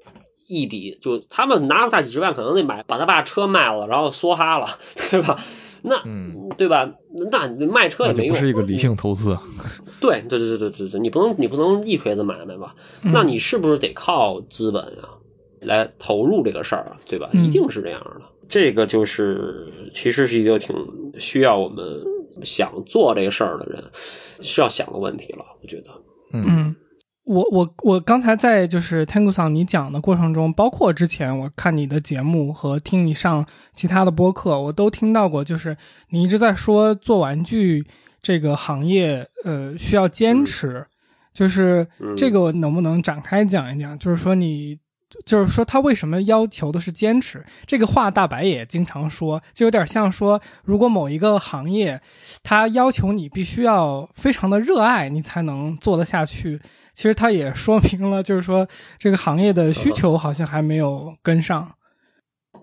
一笔，就他们拿出大几十万，可能得买把他爸车卖了，然后梭哈了，对吧？那、嗯对吧？那你卖车也没用，不是一个理性投资啊。(laughs) 对对对对对对对，你不能你不能一锤子买卖吧？嗯那你是不是得靠资本啊，来投入这个事儿啊，对吧？嗯一定是这样的。这个就是其实是一个挺需要我们想做这个事儿的人需要想的问题了，我觉得。嗯嗯，我我我刚才在就是 Tango 桑你讲的过程中，包括之前我看你的节目和听你上其他的播客，我都听到过，就是你一直在说做玩具这个行业，呃，需要坚持。就是嗯这个能不能展开讲一讲？就是说你，就是说他为什么要求的是坚持？这个话大白也经常说，就有点像说，如果某一个行业，他要求你必须要非常的热爱，你才能做得下去。其实它也说明了，就是说这个行业的需求好像还没有跟上。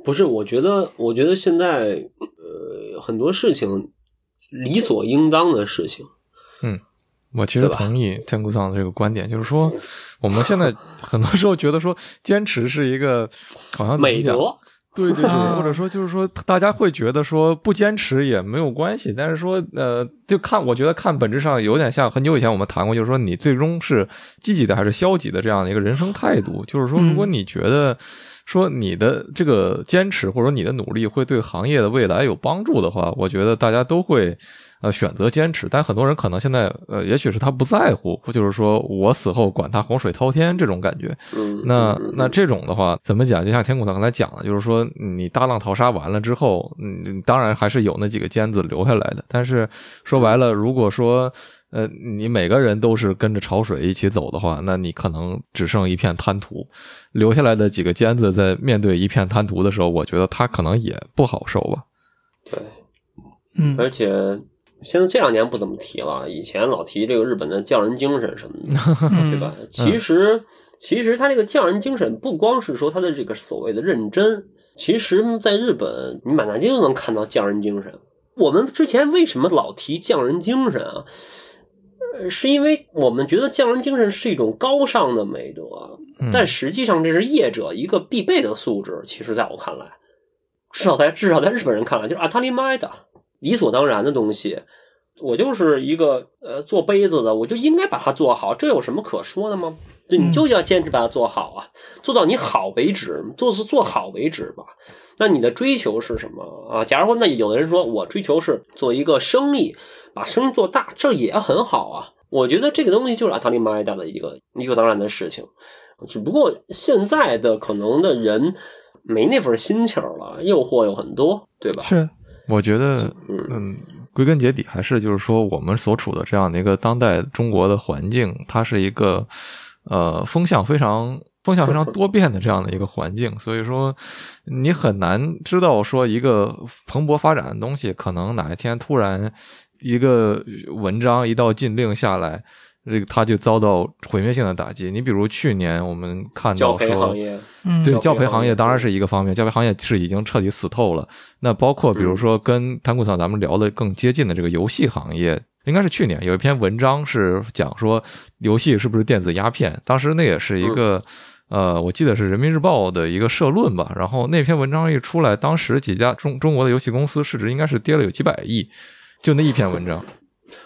不是，我觉得，我觉得现在呃很多事情理所应当的事情，嗯我其实同意天谷桑的这个观点，就是说，我们现在 (laughs) 很多时候觉得说坚持是一个好像美德。(laughs) 对对对，啊或者说就是说，大家会觉得说不坚持也没有关系，但是说呃，就看我觉得看本质上有点像很久以前我们谈过，就是说你最终是积极的还是消极的这样的一个人生态度。(laughs) 就是说，如果你觉得说你的这个坚持或者你的努力会对行业的未来有帮助的话，我觉得大家都会。呃，选择坚持，但很多人可能现在，呃，也许是他不在乎，就是说我死后管他洪水滔天这种感觉，嗯，那嗯那这种的话，怎么讲？就像天谷他刚才讲的，就是说你大浪淘沙完了之后，嗯，当然还是有那几个尖子留下来的。但是说白了，如果说呃你每个人都是跟着潮水一起走的话，那你可能只剩一片滩涂，留下来的几个尖子在面对一片滩涂的时候，我觉得他可能也不好受吧。对。嗯而且现在这两年不怎么提了，以前老提这个日本的匠人精神什么的，(laughs) 嗯对吧？其实，其实他这个匠人精神不光是说他的这个所谓的认真，其实在日本你满大街都能看到匠人精神。我们之前为什么老提匠人精神啊？呃，是因为我们觉得匠人精神是一种高尚的美德，但实际上这是业者一个必备的素质。其实，在我看来，至少在至少在日本人看来，就是阿塔利麦的理所当然的东西。我就是一个呃做杯子的，我就应该把它做好，这有什么可说的吗？就你就要坚持把它做好啊，做到你好为止，做是做好为止吧。那你的追求是什么啊？假如说，那有的人说我追求是做一个生意，把生意做大，这也很好啊。我觉得这个东西就是阿塔利马达的一个理所当然的事情，只不过现在的可能的人没那份心情了，诱惑有很多，对吧？是，我觉得，嗯嗯，归根结底还是就是说，我们所处的这样的一个当代中国的环境，它是一个呃风向非常风向非常多变的这样的一个环境，所以说你很难知道说一个蓬勃发展的东西，可能哪一天突然一个文章一道禁令下来。这个他就遭到毁灭性的打击。你比如去年我们看到说，培行业，嗯，对教培行业当然是一个方面，教培行业是已经彻底死透了。那包括比如说跟谭股桑咱们聊的更接近的这个游戏行业，应该是去年有一篇文章是讲说游戏是不是电子鸦片，当时那也是一个。呃，我记得是人民日报的一个社论吧，然后那篇文章一出来，当时几家中中国的游戏公司市值应该是跌了有几百亿，就那一篇文章。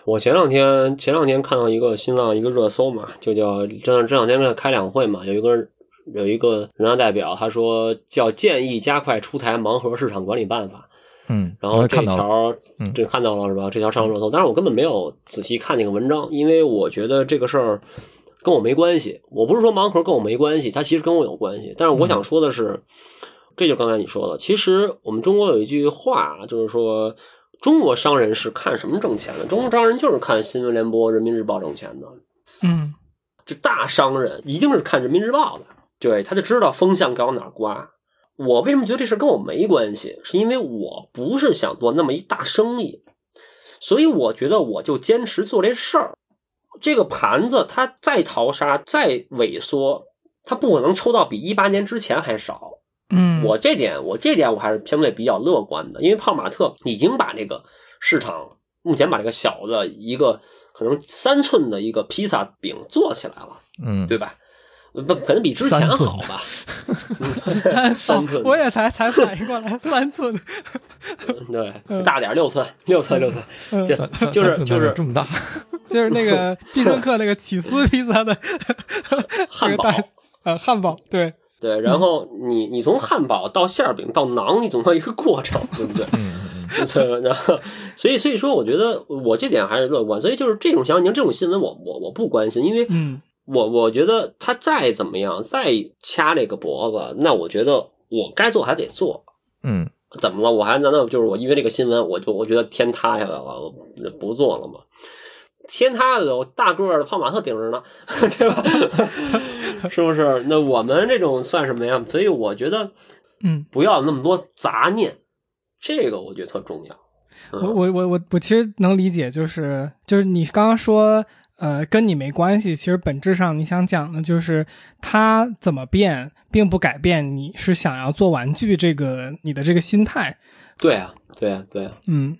我前两天前两天看到一个新浪一个热搜嘛，就叫这这两天在开两会嘛，有一个有一个人大代表他说叫建议加快出台盲盒市场管理办法，嗯，然后这条嗯这看到了是吧？这条上热搜，但是我根本没有仔细看那个文章，因为我觉得这个事儿跟我没关系。我不是说盲盒跟我没关系，它其实跟我有关系。但是我想说的是，这就刚才你说的，其实我们中国有一句话，就是说中国商人是看什么挣钱的？中国商人就是看新闻联播、人民日报挣钱的。嗯这大商人一定是看人民日报的，对，他就知道风向该往哪刮。我为什么觉得这事跟我没关系？是因为我不是想做那么一大生意，所以我觉得我就坚持做这事儿。这个盘子它再淘沙再萎缩，它不可能抽到比一八年之前还少。嗯，我这点我这点我还是相对比较乐观的，因为胖玛特已经把这个市场目前把这个小的一个可能三寸的一个披萨饼做起来了。嗯，对吧？不，可能比之前好吧？(laughs) 三三寸，我也才才反应过来，三寸，(laughs) 对，大点六寸，六寸，六寸，嗯。就 (laughs) 就是就是这么大，就是那个必胜客那个起司披萨的汉堡这个大呃汉堡，对，对。然后你你从汉堡到馅儿饼到馕，你总要一个过程，对不对？嗯 (laughs) 然后所以所以说，我觉得我这点还是乐观。所以就是这种详情，这种新闻我我我不关心，因为嗯我我觉得他再怎么样，再掐这个脖子，那我觉得我该做还得做。嗯怎么了？我还难道就是我因为这个新闻，我就我觉得天塌下来了，我不做了吗？天塌了，有大个儿的胖马特顶着呢，(laughs) 对吧？(laughs) 是不是？那我们这种算什么呀？所以我觉得嗯，不要那么多杂念，这个我觉得特重要。我嗯我我我我其实能理解，就是就是你刚刚说，呃，跟你没关系。其实本质上你想讲的就是它怎么变，并不改变你是想要做玩具这个你的这个心态。对啊，对啊，对啊。嗯，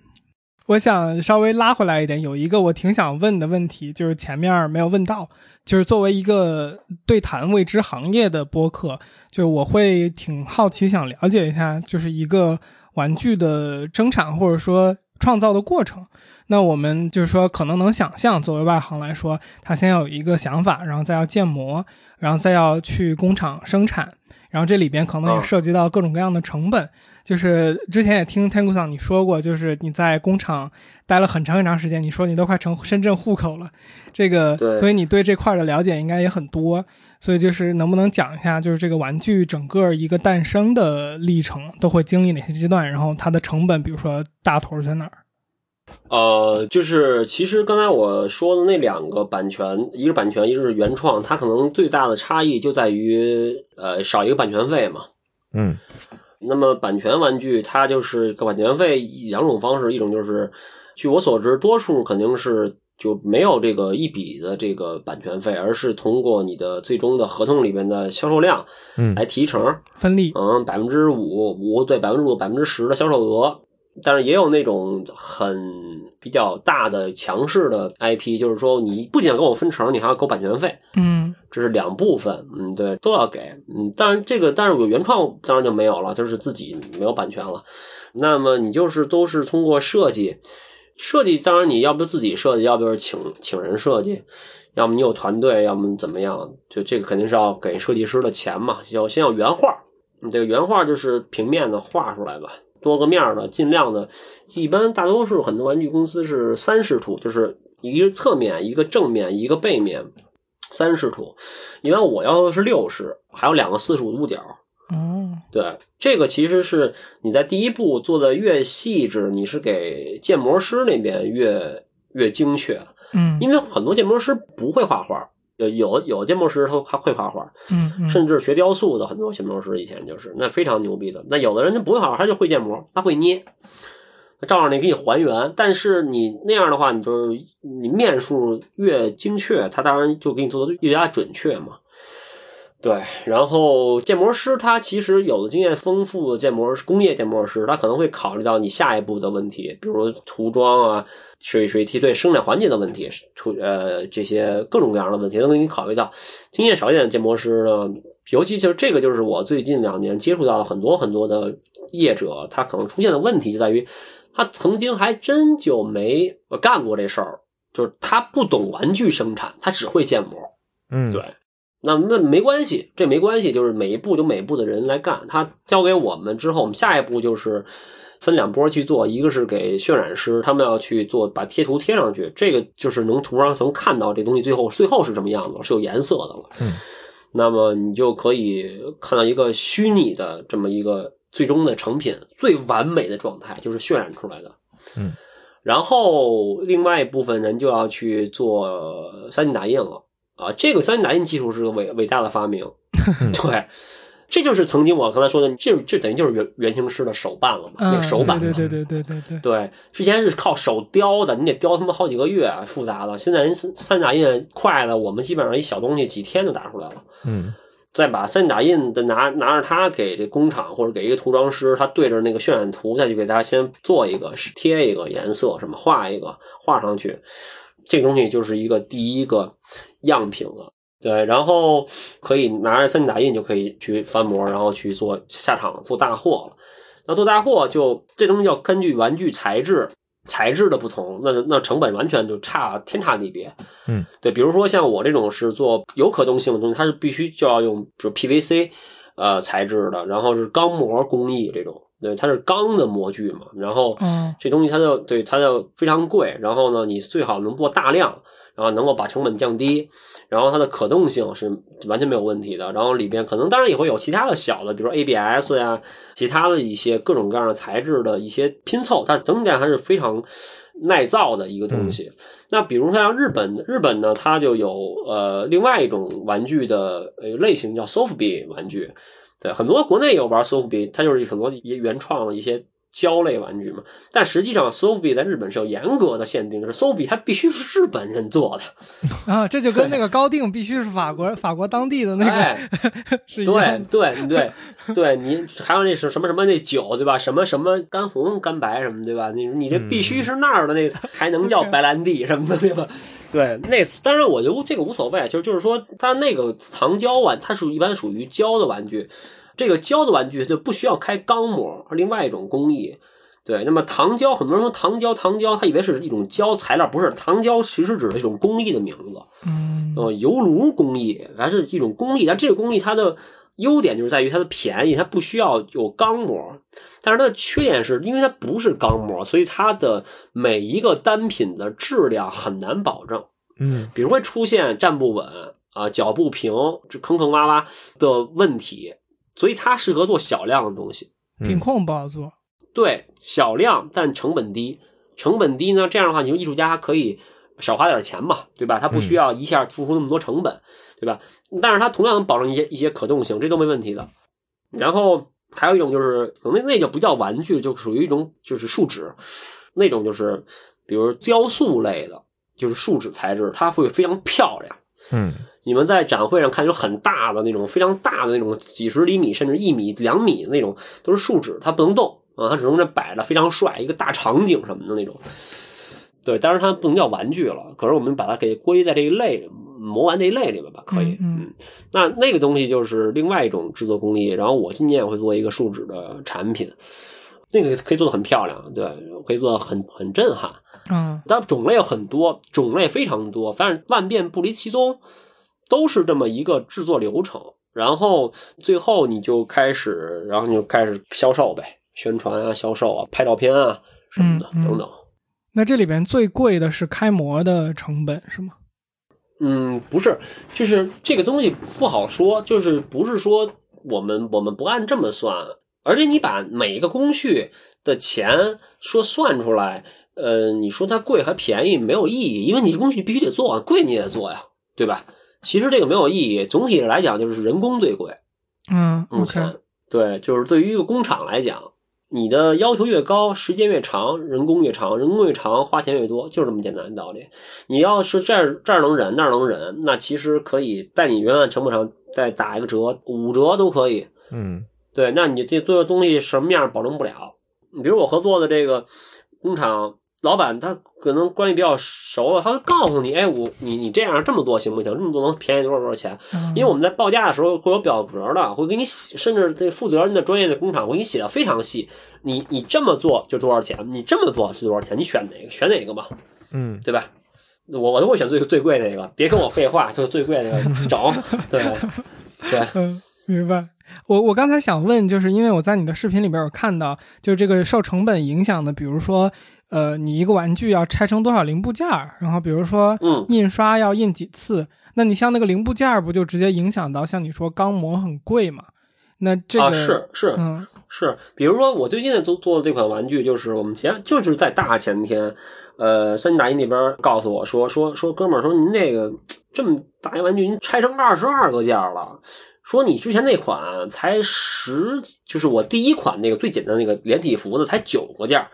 我想稍微拉回来一点，有一个我挺想问的问题，就是前面没有问到，就是作为一个对谈未知行业的播客，就是我会挺好奇，想了解一下，就是一个玩具的生产或者说创造的过程。那我们就是说，可能能想象，作为外行来说，他先要有一个想法，然后再要建模，然后再要去工厂生产，然后这里边可能也嗯涉及到各种各样的成本。就是之前也听天谷桑你说过，就是你在工厂待了很长很长时间，你说你都快成深圳户口了，这个，对所以你对这块的了解应该也很多。所以就是能不能讲一下，就是这个玩具整个一个诞生的历程都会经历哪些阶段，然后它的成本，比如说大头在哪儿？呃，就是其实刚才我说的那两个版权，一个版权，一个是原创，它可能最大的差异就在于，呃，少一个版权费嘛。嗯那么版权玩具它就是个版权费两种方式，一种就是，据我所知，多数肯定是就没有这个一笔的这个版权费，而是通过你的最终的合同里面的销售量嗯来提成。分利？嗯，百分之五五对百分之五百分之十的销售额，但是也有那种很比较大的强势的 IP，就是说你不仅要给我分成，你还要给我版权费，嗯。这是两部分，嗯，对，都要给，嗯，当然这个但是有原创当然就没有了，就是自己没有版权了。那么你就是都是通过设计，设计当然你要不自己设计，要不就是请请人设计，要么你有团队，要么怎么样，就这个肯定是要给设计师的钱嘛，要先要原画，你这个原画就是平面的画出来吧，多个面儿的，尽量的，一般大多数很多玩具公司是三视图，就是一个侧面、一个正面、一个背面，三视图。一般我要的是六视，还有两个四十五度角。哦对，这个其实是你在第一步做的越细致，你是给建模师那边越越精确，嗯因为很多建模师不会画画，有有有建模师他他会画画，嗯嗯甚至学雕塑的很多建模师以前就是那非常牛逼的。那有的人他不会画画，他就会建模，他会捏。照样你给你还原。但是你那样的话，你就是你面数越精确，他当然就给你做的越加准确嘛。对，然后建模师他其实有的经验丰富的建模工业建模师，他可能会考虑到你下一步的问题，比如涂装啊、水水梯对生产环节的问题，涂呃这些各种各样的问题都给你考虑到。经验少一点的建模师呢，尤其就是这个就是我最近两年接触到的很多很多的业者，他可能出现的问题就在于，他曾经还真就没干过这事儿，就是他不懂玩具生产，他只会建模。嗯，对。那那没关系，这没关系，就是每一步有每一步的人来干。他交给我们之后，我们下一步就是分两波去做，一个是给渲染师，他们要去做把贴图贴上去，这个就是能图上能看到这东西最后最后是什么样子，是有颜色的了。嗯，那么你就可以看到一个虚拟的这么一个最终的成品，最完美的状态就是渲染出来的。嗯，然后另外一部分人就要去做 3D 打印了。啊，这个三 D 打印技术是个伟伟大的发明，(laughs) 对，这就是曾经我刚才说的，这这等于就是原原型师的手办了嘛，那个手板，对对对对对对对，之前是靠手雕的，你得雕他妈好几个月，复杂的。现在人三 D 打印快了，我们基本上一小东西几天就打出来了，嗯，再把三 D 打印的拿拿着它给这工厂或者给一个涂装师，他对着那个渲染图再去给大家先做一个贴一个颜色什么画一个画上去，这东西就是一个第一个。样品了，对，然后可以拿着 3D 打印就可以去翻模，然后去做下场做大货了。那做大货就这东西要根据玩具材质材质的不同，那那成本完全就差天差地别。嗯，对，比如说像我这种是做有可动性的东西，它是必须就要用比如 PVC 呃材质的，然后是钢模工艺这种，对，它是钢的模具嘛，然后这东西它就对它就非常贵，然后呢，你最好能做大量。然后能够把成本降低，然后它的可动性是完全没有问题的。然后里边可能当然也会有其他的小的，比如说 ABS 呀，其他的一些各种各样的材质的一些拼凑，它整体还是非常耐造的一个东西。那比如说像日本，日本呢，它就有呃另外一种玩具的呃类型叫 Softbee 玩具，对，很多国内有玩 Softbee，它就是很多原创的一些。胶类玩具嘛，但实际上 s o f i 在日本是有严格的限定的，是 s o f i 它必须是日本人做的 (laughs) 啊，这就跟那个高定必须是法国 (laughs) 法国当地的那个 (laughs) 是一样。对对对对，你还有那是什么什么那酒对吧？什么什么干红干白什么对吧？你你这必须是那儿的那个才能叫白兰地什么的对吧？对，那当然我觉得这个无所谓，就是就是说它那个藏胶玩，它是一般属于胶的玩具。这个胶的玩具就不需要开钢模，另外一种工艺。对，那么糖胶，很多人说糖胶，糖胶，他以为是一种胶材料，不是糖胶，其实指的一种工艺的名字。嗯，呃，油炉工艺还是一种工艺，但这个工艺它的优点就是在于它的便宜，它不需要有钢模。但是它的缺点是因为它不是钢模，所以它的每一个单品的质量很难保证。嗯，比如会出现站不稳啊、脚不平、这坑坑洼洼的问题。所以它适合做小量的东西，品控不好做。对，小量但成本低，成本低呢，这样的话，你说艺术家可以少花点钱嘛，对吧？他不需要一下付出那么多成本，对吧？但是它同样能保证一些一些可动性，这都没问题的。然后还有一种就是，可能那就不叫玩具，就属于一种就是树脂，那种就是比如雕塑类的，就是树脂材质，它会非常漂亮。嗯。你们在展会上看，有很大的那种，非常大的那种，几十厘米甚至一米、两米的那种，都是树脂，它不能动啊，它只能这摆着，非常帅，一个大场景什么的那种。对，当然它不能叫玩具了，可是我们把它给归在这一类魔玩这一类里面吧，可以。嗯，那那个东西就是另外一种制作工艺。然后我今年也会做一个树脂的产品，那个可以做的很漂亮，对，可以做的很很震撼。嗯，但种类很多，种类非常多，反正万变不离其宗。都是这么一个制作流程，然后最后你就开始，然后你就开始销售呗，宣传啊、销售啊、拍照片啊什么的等等。那这里边最贵的是开模的成本是吗？嗯，不是，就是这个东西不好说，就是不是说我们我们不按这么算，而且你把每一个工序的钱说算出来，呃，你说它贵还便宜没有意义，因为你工序必须得做，贵你也做呀，对吧？其实这个没有意义，总体来讲就是人工最贵。嗯，目前对，就是对于一个工厂来讲，你的要求越高，时间越长，人工越长，人工越长，花钱越多，就是这么简单的道理。你要是这儿这儿能忍，那儿能忍，那其实可以在你原来成本上再打一个折，五折都可以。嗯对，那你这做的东西什么样保证不了？你比如我合作的这个工厂老板，他可能关系比较熟了，他会告诉你，哎，我你你这样这么做行不行？这么做能便宜多少多少钱？嗯因为我们在报价的时候会有表格的，会给你写，甚至这负责任的专业的工厂会给你写的非常细。你你这么做就多少钱？你这么做是多少钱？你选哪个？选哪个吧，嗯对吧？我我都会选最最贵那个，别跟我废话，就是最贵那个整，对对，嗯，明白。我我刚才想问，就是因为我在你的视频里边有看到，就是这个受成本影响的，比如说，呃，你一个玩具要拆成多少零部件儿，然后比如说嗯，印刷要印几次，那你像那个零部件儿，不就直接影响到像你说钢模很贵嘛？那这个、啊是是嗯是，比如说我最近做做的这款玩具，就是我们前就是在大前天，呃，三金大衣那边告诉我说说说哥们儿说您这个这么大一玩具，您拆成二十二个件儿了。说你之前那款才十，就是我第一款那个最简单的那个连体服的才九个件儿，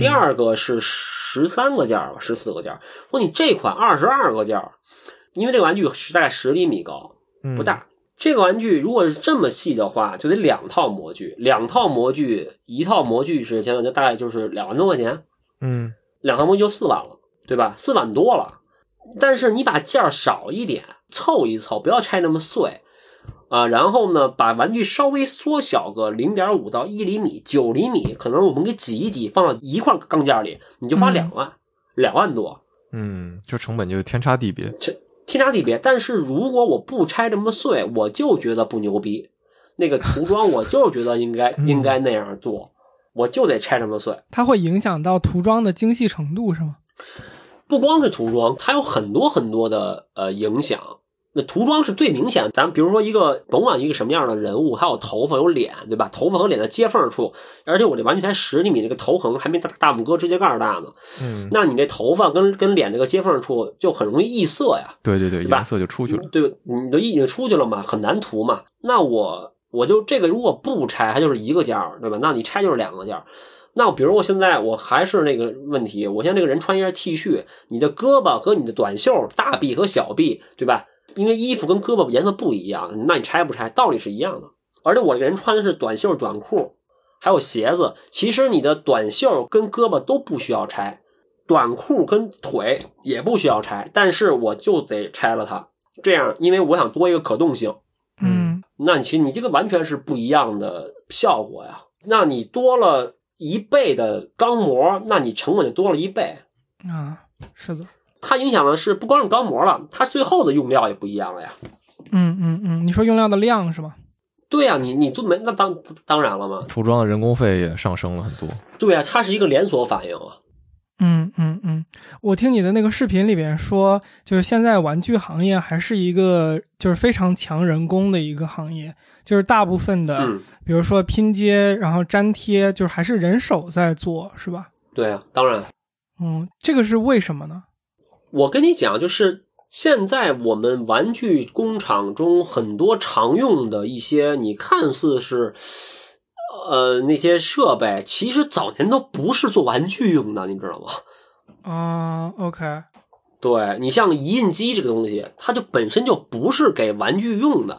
第二个是十三个件儿吧，十四个件儿。说你这款二十二个件儿，因为这个玩具是大概十厘米高，嗯不大。这个玩具如果是这么细的话，就得两套模具，两套模具，一套模具是现在就大概就是两万多块钱，嗯两套模具就四万了，对吧？四万多了。但是你把件儿少一点，凑一凑，不要拆那么碎啊。然后呢，把玩具稍微缩小个零点五到一厘米、九厘米，可能我们给挤一挤，放到一块钢件里，你就花嗯两万，两、万多。嗯，就成本就天差地别。天差地别。但是如果我不拆这么碎，我就觉得不牛逼。那个涂装我就觉得应该 (laughs) 嗯应该那样做，我就得拆这么碎。它会影响到涂装的精细程度是吗？不光是涂装，它有很多很多的呃影响。那涂装是最明显的，咱们比如说一个甭管一个什么样的人物，他有头发有脸，对吧？头发和脸的接缝处，而且我这玩具才十厘米，那个头可能还没大大拇哥指甲盖大呢。嗯，那你这头发跟跟脸这个接缝处就很容易异色呀。对对对，对吧颜色就出去了。对？你都已经出去了嘛，很难涂嘛。那我我就这个如果不拆，它就是一个件儿，对吧？那你拆就是两个件儿。那比如我现在我还是那个问题，我现在这个人穿一件 T 恤，你的胳膊和你的短袖，大臂和小臂，对吧？因为衣服跟胳膊颜色不一样，那你拆不拆，道理是一样的。而且我这个人穿的是短袖短裤，还有鞋子，其实你的短袖跟胳膊都不需要拆，短裤跟腿也不需要拆，但是我就得拆了它。这样，因为我想多一个可动性，嗯那你其实你这个完全是不一样的效果呀。那你多了一倍的钢模，那你成本就多了一倍。啊，是的，它影响的是不光是钢模了，它最后的用料也不一样了呀。嗯嗯嗯，你说用料的量是吗？对呀、你你做没那当当然了嘛。涂装的人工费也上升了很多。对呀、它是一个连锁反应啊。嗯嗯嗯，我听你的那个视频里边说，就是现在玩具行业还是一个就是非常强人工的一个行业，就是大部分的，嗯，比如说拼接，然后粘贴，就是还是人手在做，是吧？对啊、当然。嗯，这个是为什么呢？我跟你讲，就是现在我们玩具工厂中很多常用的一些，你看似是，呃，那些设备，其实早年都不是做玩具用的，你知道吗？啊，OK，对你像一印机这个东西，它就本身就不是给玩具用的。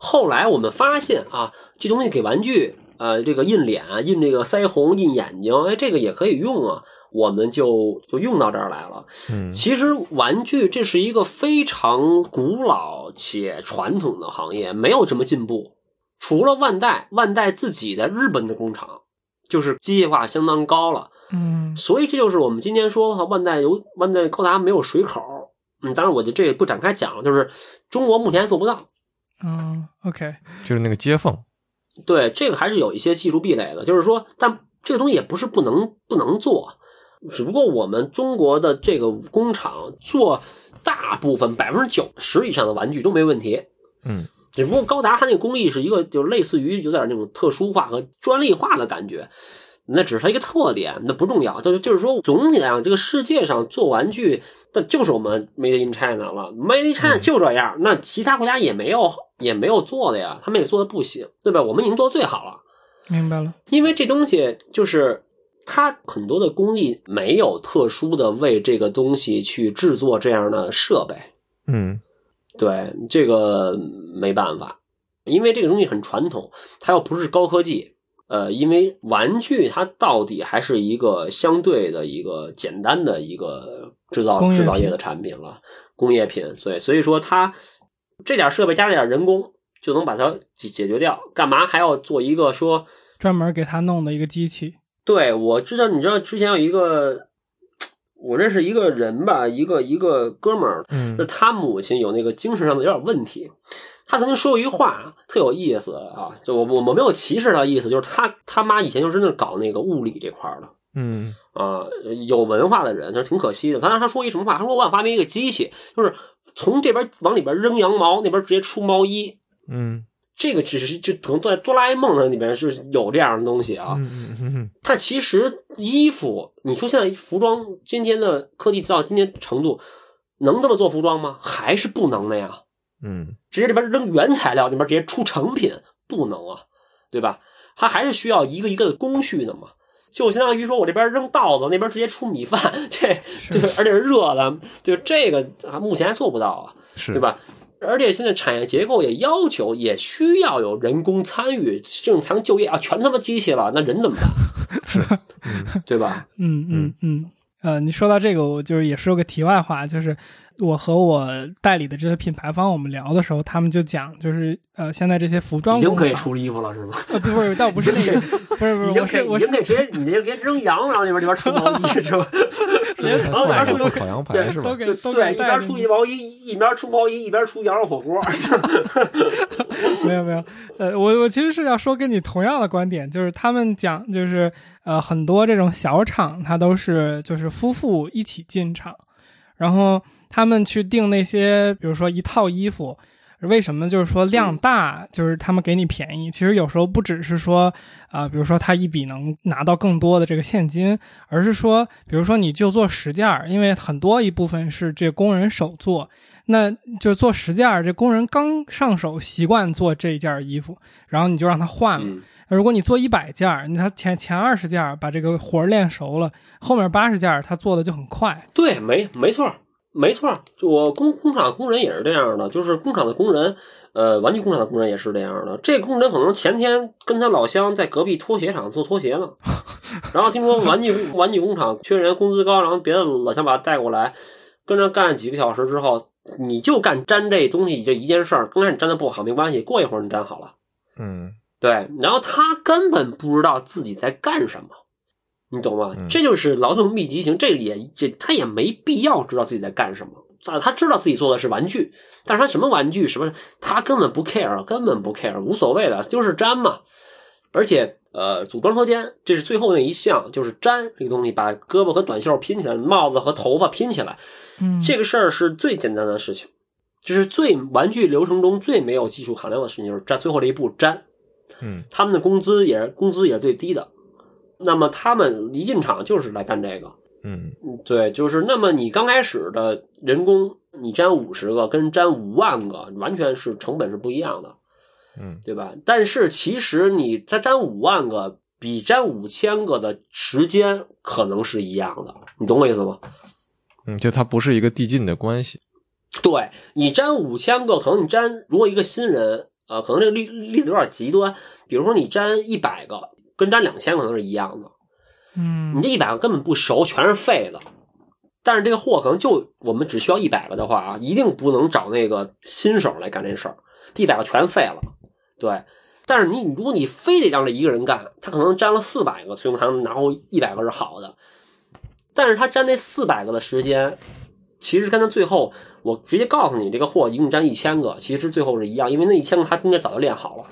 后来我们发现啊，这东西给玩具，呃，这个印脸、印这个腮红、印眼睛，哎，这个也可以用啊，我们就就用到这儿来了。嗯其实玩具这是一个非常古老且传统的行业，没有什么进步。除了万代，万代自己的日本的工厂，就是机械化相当高了。嗯所以这就是我们今天说哈，万代有万代高达没有水口。嗯，当然我就这也不展开讲了，就是中国目前还做不到。嗯，OK，就是那个接缝。对，这个还是有一些技术壁垒的，就是说，但这个东西也不是不能不能做，只不过我们中国的这个工厂做大部分百分之九十以上的玩具都没问题。嗯只不过高达它那个工艺是一个，就类似于有点那种特殊化和专利化的感觉，那只是它一个特点，那不重要。就是就是说，总体来讲，这个世界上做玩具的就是我们 Made in China 了，Made in China 嗯就这样，那其他国家也没有也没有做的呀，他们也做的不行，对吧？我们已经做的最好了。明白了。因为这东西就是它很多的工艺没有特殊的为这个东西去制作这样的设备，嗯。对这个没办法，因为这个东西很传统，它又不是高科技。呃，因为玩具它到底还是一个相对的一个简单的一个制造制造业的产品了，工业品，所以所以说它这点设备加这点人工就能把它解解决掉，干嘛还要做一个说？专门给他弄的一个机器，对，我知道，你知道之前有一个，我认识一个人吧，一个一个哥们儿，嗯就是他母亲有那个精神上的有点问题。他曾经说过一句话，特有意思啊，就我我我没有歧视他的意思，就是他他妈以前就真的搞那个物理这块儿的嗯啊，有文化的人，就是挺可惜的。他他说一什么话？他说我想发明一个机器，就是从这边往里边扔羊毛，那边直接出毛衣。嗯这个只是就可能在哆啦 A 梦的里边是有这样的东西啊，嗯嗯嗯它其实衣服，你说现在服装今天的科技到今天程度，能这么做服装吗？还是不能的呀。嗯直接这边扔原材料，那边直接出成品，不能啊，对吧？它还是需要一个一个的工序的嘛。就相当于说我这边扔稻子，那边直接出米饭，这这个而且是热的，对这个啊目前还做不到啊，是对？吧？而且现在产业结构也要求，也需要有人工参与，这种才能就业啊，全他妈机器了，那人怎么办？(laughs) 嗯对吧？嗯嗯嗯，呃，你说到这个，我就是也说个题外话，就是我和我代理的这些品牌方，我们聊的时候，他们就讲，就是呃，现在这些服装已经可以出衣服了是吗？呃，不是，倒不是那个，不是不是，已经可以，我是我是已经可以直接你这别扔羊，然后那边那边出毛衣是吧？(laughs) 连 (laughs) 烤羊排是吧都？给都对，给带进去一边出一毛衣，一边出毛衣，一边出羊肉火锅。(laughs) 没有没有，呃，我我其实是要说跟你同样的观点，就是他们讲就是呃很多这种小厂，它都是就是夫妇一起进厂，然后他们去订那些，比如说一套衣服。为什么就是说量大，就是他们给你便宜？其实有时候不只是说，啊、比如说他一笔能拿到更多的这个现金，而是说，比如说你就做十件儿，因为很多一部分是这工人手做，那就做十件儿，这工人刚上手习惯做这件衣服，然后你就让他换了。嗯，如果你做一百件儿，他前前二十件儿把这个活儿练熟了，后面八十件儿他做的就很快。对，没没错儿，没错。就我工工厂工人也是这样的，就是工厂的工人，呃，玩具工厂的工人也是这样的。这工人可能前天跟他老乡在隔壁拖鞋厂做拖鞋呢，(laughs) 然后听说玩具玩具工厂缺人，工资高，然后别的老乡把他带过来，跟着干几个小时之后，你就干粘这东西这一件事儿。刚开始粘的不好没关系，过一会儿你粘好了。嗯对，然后他根本不知道自己在干什么，你懂吗？嗯这就是劳动密集型，这个也这他也没必要知道自己在干什么。啊，他知道自己做的是玩具，但是他什么玩具什么，他根本不 care，根本不 care，无所谓的，就是粘嘛。而且，呃，组装车间这是最后那一项，就是粘这个东西，把胳膊和短袖拼起来，帽子和头发拼起来，嗯，这个事儿是最简单的事情，就是最玩具流程中最没有技术含量的事情，就是粘最后这一步粘。嗯他们的工资也是工资也是最低的。那么他们一进场就是来干这个，嗯嗯对，就是那么你刚开始的人工，你粘五十个跟粘五万个，完全是成本是不一样的，嗯对吧？但是其实你他粘五万个，比粘五千个的时间可能是一样的，你懂我意思吗？嗯，就它不是一个递进的关系。对你粘五千个，可能你粘，如果一个新人，啊，可能这个例例子有点极端，比如说你粘一百个，跟粘两千可能是一样的，嗯你这一百个根本不熟，全是废的。但是这个货可能就我们只需要一百个的话啊，一定不能找那个新手来干这事儿，这一百个全废了。对，但是你如果你非得让这一个人干，他可能粘了四百个，最终他能拿回一百个是好的。但是他粘那四百个的时间，其实跟他最后我直接告诉你，这个货一共粘一千个，其实最后是一样，因为那一千个他中间早就练好了。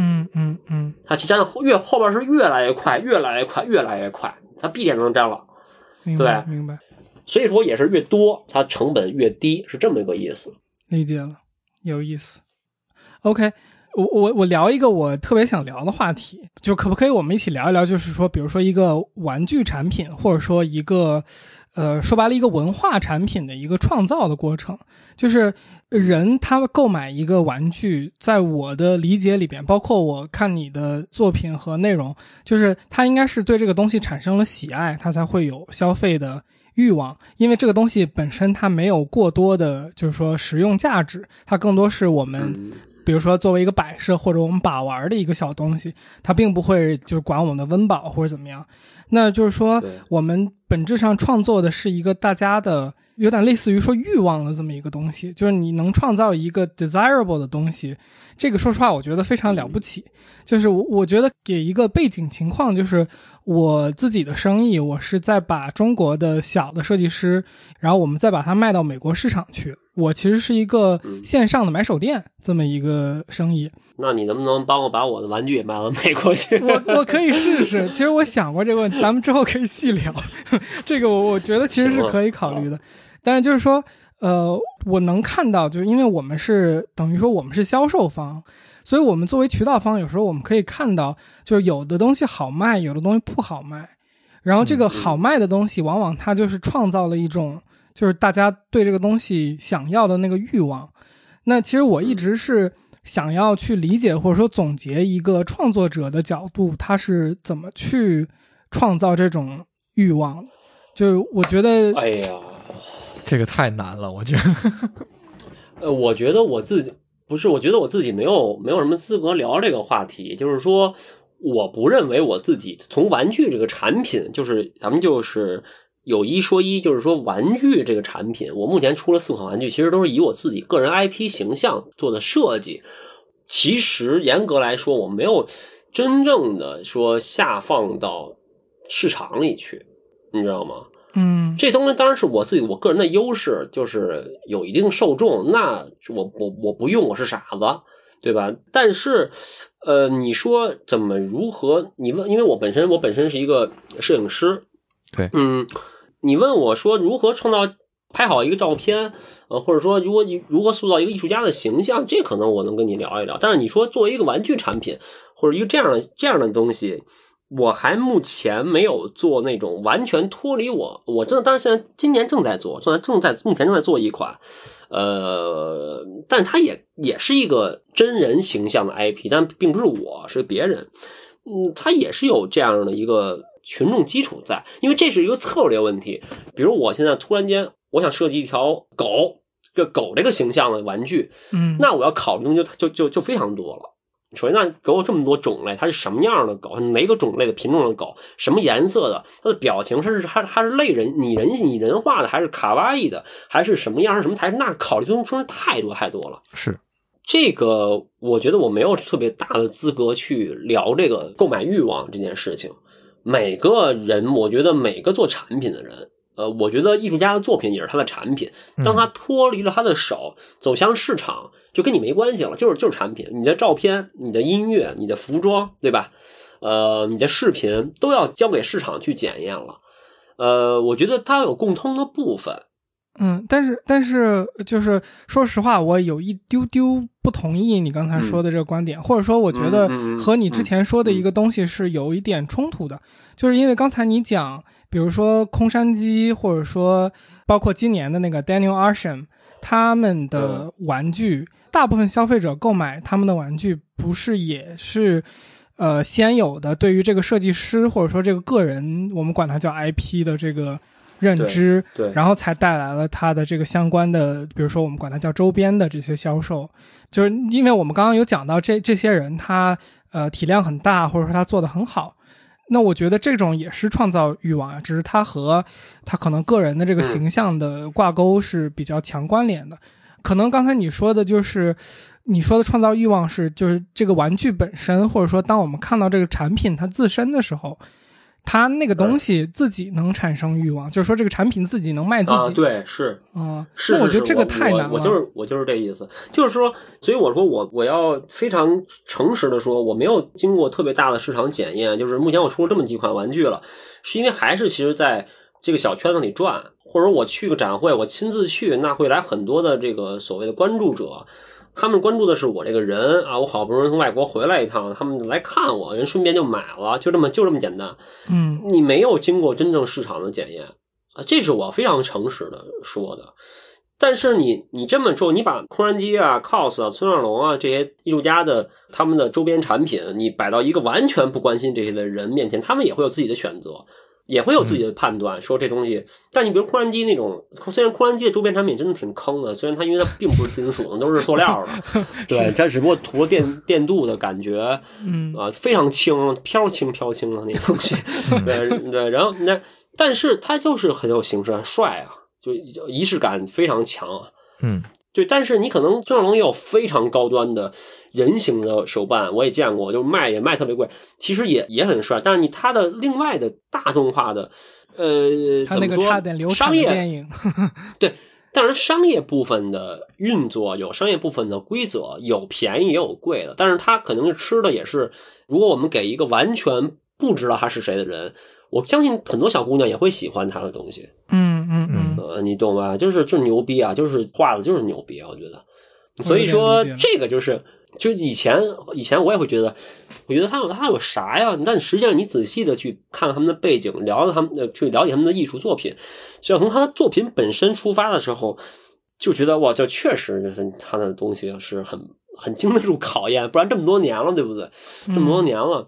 嗯嗯嗯，它其实粘的越后边是越来越快，越来越快，越来越快，它必然能粘了。明白对明白，所以说也是越多，它成本越低，是这么一个意思。理解了，有意思。OK，我我我聊一个我特别想聊的话题，就可不可以我们一起聊一聊？就是说，比如说一个玩具产品，或者说一个，呃，说白了一个文化产品的一个创造的过程。就是人他购买一个玩具，在我的理解里边，包括我看你的作品和内容，就是他应该是对这个东西产生了喜爱，他才会有消费的欲望。因为这个东西本身它没有过多的，就是说实用价值，它更多是我们。比如说，作为一个摆设或者我们把玩的一个小东西，它并不会就是管我们的温饱或者怎么样。那就是说，我们本质上创作的是一个大家的有点类似于说欲望的这么一个东西，就是你能创造一个 desirable 的东西，这个说实话我觉得非常了不起。就是我我觉得给一个背景情况，就是我自己的生意，我是在把中国的小的设计师，然后我们再把它卖到美国市场去。我其实是一个线上的买手店这么一个生意，那你能不能帮我把我的玩具也卖到美国去？我我可以试试。其实我想过这个问题，咱们之后可以细聊。(laughs) 这个我我觉得其实是可以考虑的，但是就是说，呃，我能看到，就是因为我们是等于说我们是销售方，所以我们作为渠道方，有时候我们可以看到，就是有的东西好卖，有的东西不好卖，然后这个好卖的东西，往往它就是创造了一种。就是大家对这个东西想要的那个欲望，那其实我一直是想要去理解或者说总结一个创作者的角度，他是怎么去创造这种欲望。就是我觉得，哎呀，这个太难了，我觉得。(laughs) 呃，我觉得我自己不是，我觉得我自己没有没有什么资格聊这个话题。就是说，我不认为我自己从玩具这个产品，就是咱们就是。有一说一，就是说玩具这个产品，我目前出了四款玩具，其实都是以我自己个人 IP 形象做的设计。其实严格来说，我没有真正的说下放到市场里去，你知道吗？嗯，这东西当然是我自己我个人的优势，就是有一定受众。那我我我不用，我是傻子，对吧？但是，呃，你说怎么如何？你问，因为我本身我本身是一个摄影师，对，嗯。你问我说如何创造拍好一个照片，呃，或者说如果你如何塑造一个艺术家的形象，这可能我能跟你聊一聊。但是你说作为一个玩具产品或者一个这样的这样的东西，我还目前没有做那种完全脱离我，我正当然现在今年正在做，正在正在目前正在做一款，呃，但它也也是一个真人形象的 IP，但并不是我是别人，嗯，它也是有这样的一个。群众基础在，因为这是一个策略问题。比如我现在突然间，我想设计一条狗，这狗这个形象的玩具，嗯，那我要考虑的就就就就非常多了。首先，那狗有这么多种类，它是什么样的狗？哪个种类的品种的狗？什么颜色的？它的表情是它它是类人拟人拟人化的，还是卡哇伊的？还是什么样？是什么材质？那考虑的东西太多太多了。是这个，我觉得我没有特别大的资格去聊这个购买欲望这件事情。每个人，我觉得每个做产品的人，呃，我觉得艺术家的作品也是他的产品。当他脱离了他的手，走向市场，就跟你没关系了，就是就是产品。你的照片、你的音乐、你的服装，对吧？呃，你的视频都要交给市场去检验了。呃，我觉得它有共通的部分。嗯，但是但是就是说实话，我有一丢丢不同意你刚才说的这个观点，或者说我觉得和你之前说的一个东西是有一点冲突的，就是因为刚才你讲，比如说空山鸡，或者说包括今年的那个 Daniel Arsham，他们的玩具，大部分消费者购买他们的玩具，不是也是，呃，先有的对于这个设计师或者说这个个人，我们管他叫 IP 的这个。认知，对，然后才带来了它的这个相关的，比如说我们管它叫周边的这些销售，就是因为我们刚刚有讲到这这些人他呃体量很大，或者说他做的很好，那我觉得这种也是创造欲望啊，只是他和他可能个人的这个形象的挂钩是比较强关联的。可能刚才你说的就是你说的创造欲望是就是这个玩具本身，或者说当我们看到这个产品它自身的时候。它那个东西自己能产生欲望，就是说这个产品自己能卖自己。对，是啊，是。我觉得这个太难了。我就是我就是这意思，就是说，所以我说我我要非常诚实的说，我没有经过特别大的市场检验，就是目前我出了这么几款玩具了，是因为还是其实在这个小圈子里转，或者我去个展会，我亲自去，那会来很多的这个所谓的关注者。他们关注的是我这个人啊，我好不容易从外国回来一趟，他们来看我，人顺便就买了，就这么就这么简单。嗯你没有经过真正市场的检验啊，这是我非常诚实的说的。但是你你这么做，你把空山鸡啊、cos 啊、村上龙啊这些艺术家的他们的周边产品，你摆到一个完全不关心这些的人面前，他们也会有自己的选择，也会有自己的判断，说这东西。但你比如空燃机那种，虽然空燃机的周边产品真的挺坑的，虽然它因为它并不是金属的，(laughs) 都是塑料的，(laughs) 对，它只不过涂了电电镀的感觉，嗯啊，非常轻，飘轻飘轻的那东西，(laughs) 对对，然后那但是它就是很有形式，很帅啊，就仪式感非常强啊。嗯对，但是你可能尊上龙也有非常高端的人形的手办，我也见过，就是卖也卖特别贵，其实也也很帅。但是你它的另外的大众化的，呃，他那个怎么说差点流产商业的电影，(laughs) 对，当然商业部分的运作有商业部分的规则，有便宜也有贵的，但是它可能是吃的也是，如果我们给一个完全不知道他是谁的人，我相信很多小姑娘也会喜欢他的东西，嗯嗯嗯，呃，你懂吧？就是就是牛逼啊，就是画的就是牛逼啊，我觉得。所以说这个就是，就以前以前我也会觉得，我觉得他有他有啥呀？但实际上你仔细的去看他们的背景，聊聊他们呃，去了解他们的艺术作品，就要从他的作品本身出发的时候，就觉得哇，这确实就是他的东西是很很经得住考验，不然这么多年了，对不对？这么多年了。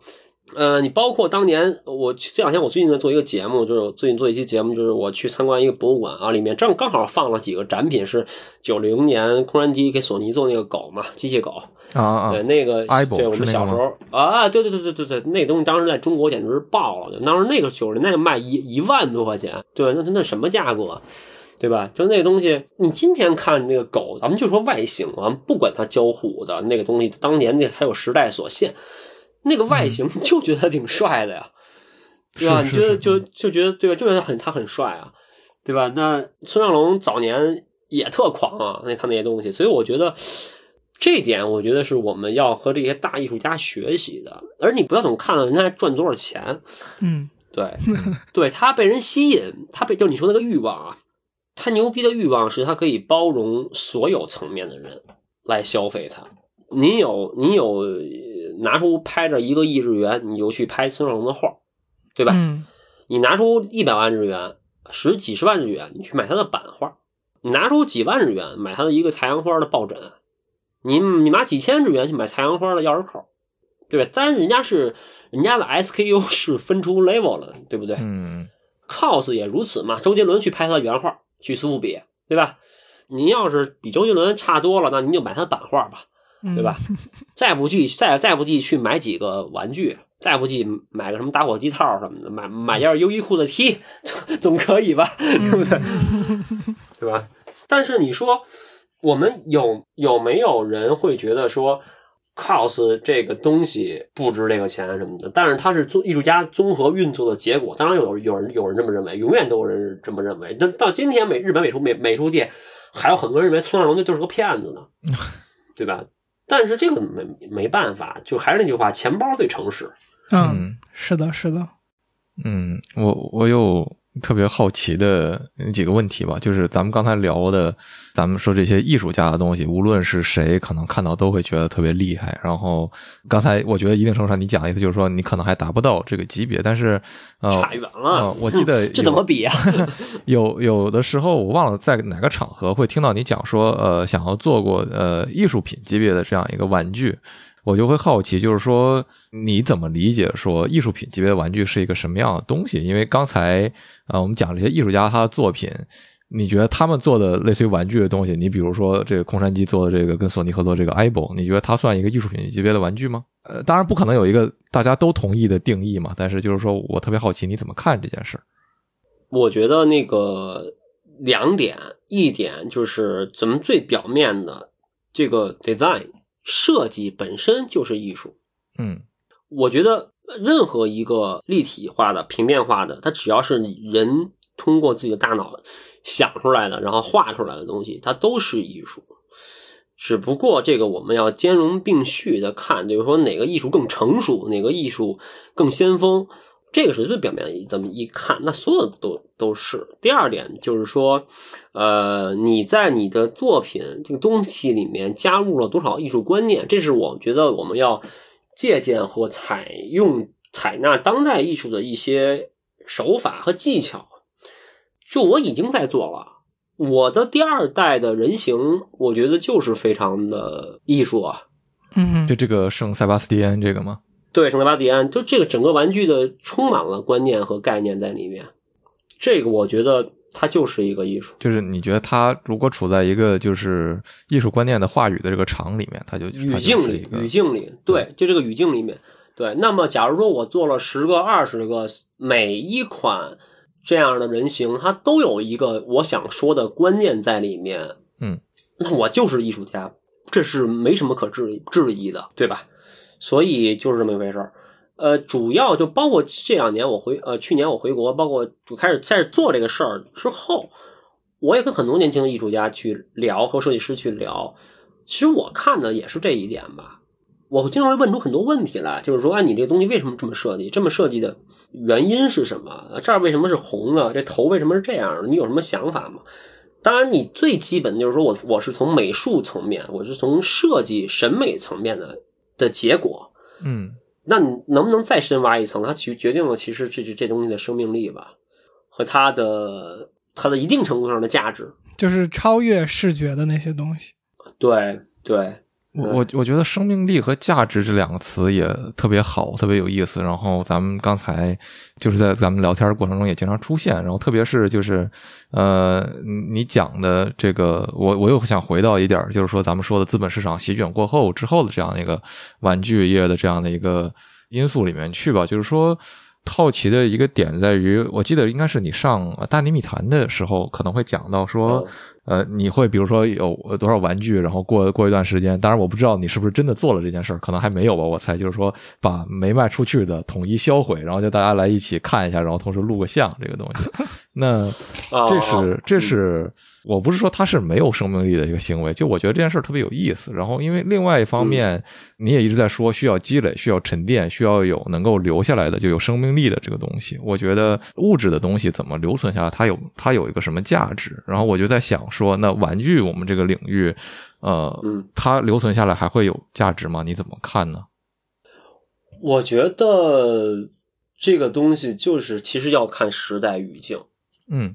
呃，你包括当年我这两天我最近在做一个节目，就是我最近做一期节目，就是我去参观一个博物馆啊，里面正刚好放了几个展品，是九零年空山机给索尼做那个狗嘛，机械狗，啊啊对，那个对我们小时候啊，对对对对对对，那东西当时在中国简直是爆了，当时那个九十年代卖一一万多块钱，对，那那什么价格？对吧？就那个东西，你今天看那个狗，咱们就说外形啊，不管它交虎的那个东西，当年那还有时代所限，那个外形 (laughs) 就觉得挺帅的呀，对吧？你觉得就就觉得对吧？就觉得很他很帅啊，对吧？那村上龙早年也特狂啊，那他那些东西，所以我觉得这一点，我觉得是我们要和这些大艺术家学习的。而你不要总看到人家赚多少钱，嗯对，(laughs) 对他被人吸引，他被就你说那个欲望啊，他牛逼的欲望是他可以包容所有层面的人来消费他。你有你有呃拿出拍着一个亿日元，你就去拍村上龙的画，对吧？嗯你拿出一百万日元，十几十万日元，你去买他的版画；你拿出几万日元买他的一个太阳花的抱枕；你你拿几千日元去买太阳花的钥匙扣，对吧？但是，人家是人家的 SKU (laughs) 是分出 level 了，对不对？嗯 cos 也如此嘛。周杰伦去拍他的原画，去苏富比，对吧？您要是比周杰伦差多了，那您就买他的版画吧，嗯，对吧？(laughs) 再不济，再再不济去买几个玩具，再不济买个什么打火机套什么的，买买件优衣库的 T，(laughs) 总总可以吧？对不对？(laughs) 对吧？但是你说，我们有有没有人会觉得说，cos 这个东西不值这个钱什么的？但是它是综艺术家综合运作的结果。当然有有人有人这么认为，永远都有人这么认为。但到今天美日本美术美美术界还有很多人认为村上隆就就是个骗子呢，对吧？但是这个没没办法，就还是那句话，钱包最诚实。嗯，嗯。是的，是的，嗯，我我有特别好奇的几个问题吧，就是咱们刚才聊的，咱们说这些艺术家的东西，无论是谁，可能看到都会觉得特别厉害。然后刚才我觉得一定程度上你讲的意思就是说，你可能还达不到这个级别，但是呃，差远了呃我记得 (laughs) 这怎么比啊？有 (laughs) 有的时候我忘了在哪个场合会听到你讲说，呃，想要做过呃艺术品级别的这样一个玩具，我就会好奇，就是说你怎么理解说艺术品级别的玩具是一个什么样的东西？因为刚才啊、呃我们讲这些艺术家他的作品。你觉得他们做的类似于玩具的东西，你比如说这个空山鸡做的这个跟索尼合作这个 iBo，你觉得它算一个艺术品级别的玩具吗？呃，当然不可能有一个大家都同意的定义嘛，但是就是说我特别好奇你怎么看这件事。我觉得那个两点，一点就是咱们最表面的这个 design 设计本身就是艺术。嗯我觉得任何一个立体化的、平面化的，它只要是人通过自己的大脑想出来的，然后画出来的东西，它都是艺术。只不过这个我们要兼容并蓄的看，就是说哪个艺术更成熟，哪个艺术更先锋，这个是最表面的，这么一看，那所有的都都是。第二点就是说，呃，你在你的作品这个东西里面加入了多少艺术观念，这是我觉得我们要借鉴和采用、采纳当代艺术的一些手法和技巧。就我已经在做了，我的第二代的人形，我觉得就是非常的艺术啊。嗯就这个圣塞巴斯蒂安这个吗？对，圣塞巴斯蒂安，就这个整个玩具的充满了观念和概念在里面。这个我觉得它就是一个艺术，就是你觉得它如果处在一个就是艺术观念的话语的这个场里面，它就语境里，语境里，对，就这个语境里面，对。那么，假如说我做了十个、二十个，每一款这样的人形，它都有一个我想说的观念在里面，嗯，那我就是艺术家，这是没什么可质质疑的，对吧？所以就是这么一回事儿。呃，主要就包括这两年我回呃，去年我回国，包括就开始在做这个事儿之后，我也跟很多年轻的艺术家去聊，和设计师去聊。其实我看的也是这一点吧。我经常会问出很多问题来，就是说，哎，你这东西为什么这么设计？这么设计的原因是什么？这儿为什么是红的？这头为什么是这样的？你有什么想法吗？当然，你最基本的就是说我我是从美术层面，我是从设计审美层面的的结果。嗯，那你能不能再深挖一层？它其决定了其实这这这东西的生命力吧，和它的它的一定程度上的价值。就是超越视觉的那些东西。对对，我我我觉得生命力和价值这两个词也特别好，特别有意思。然后咱们刚才就是在咱们聊天过程中也经常出现。然后特别是就是呃，你讲的这个，我我又想回到一点，就是说咱们说的资本市场席卷过后之后的这样一个玩具业的这样的一个因素里面去吧。就是说，好奇的一个点在于，我记得应该是你上大内密谈的时候可能会讲到说。呃，你会比如说有多少玩具，然后过过一段时间，当然我不知道你是不是真的做了这件事儿，可能还没有吧，我猜就是说把没卖出去的统一销毁，然后就大家来一起看一下，然后同时录个像这个东西。那这是 (laughs) 这是我不是说它是没有生命力的一个行为，就我觉得这件事儿特别有意思。然后因为另外一方面，你也一直在说需要积累、需要沉淀、需要有能够留下来的就有生命力的这个东西。我觉得物质的东西怎么留存下来，它有它有一个什么价值？然后我就在想。说那玩具我们这个领域，呃，它留存下来还会有价值吗？你怎么看呢？我觉得这个东西就是其实要看时代语境。嗯，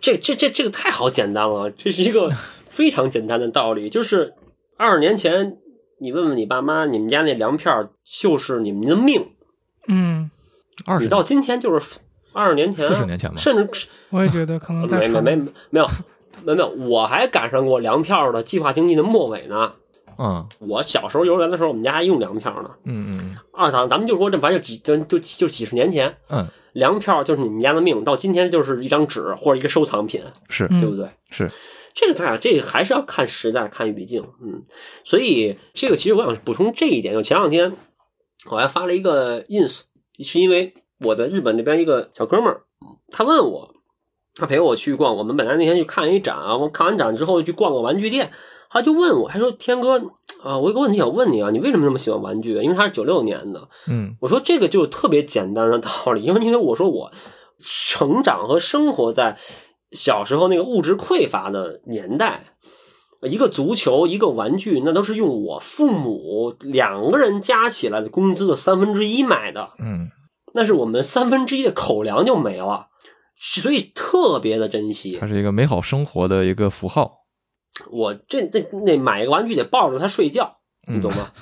这这这这个太好简单了，这是一个 (laughs) 非常简单的道理。就是二十年前，你问问你爸妈，你们家那粮票就是你们的命。嗯，二你到今天就是二十年前、四十年前吗？甚至我也觉得可能没没没没有。没有，我还赶上过粮票的计划经济的末尾呢。嗯，我小时候幼儿园的时候，我们家还用粮票呢。嗯嗯。二咱咱们就说这反正几就就就几十年前。嗯。粮票就是你们家的命，到今天就是一张纸或者一个收藏品，是对不对？是。这个咱俩这个还是要看时代、看语境。嗯，所以这个其实我想补充这一点，就前两天我还发了一个 ins，是因为我在日本那边一个小哥们儿，他问我。他陪我去逛，我们本来那天去看一展啊，我看完展之后去逛个玩具店，他就问我，还说天哥啊，我有个问题想问你啊，你为什么那么喜欢玩具？因为他是九六年的，嗯，我说这个就特别简单的道理，因为因为我说我成长和生活在小时候那个物质匮乏的年代，一个足球一个玩具，那都是用我父母两个人加起来的工资的三分之一买的，嗯，那是我们三分之一的口粮就没了。所以特别的珍惜，它是一个美好生活的一个符号。我这这那买个玩具得抱着它睡觉，你懂吗？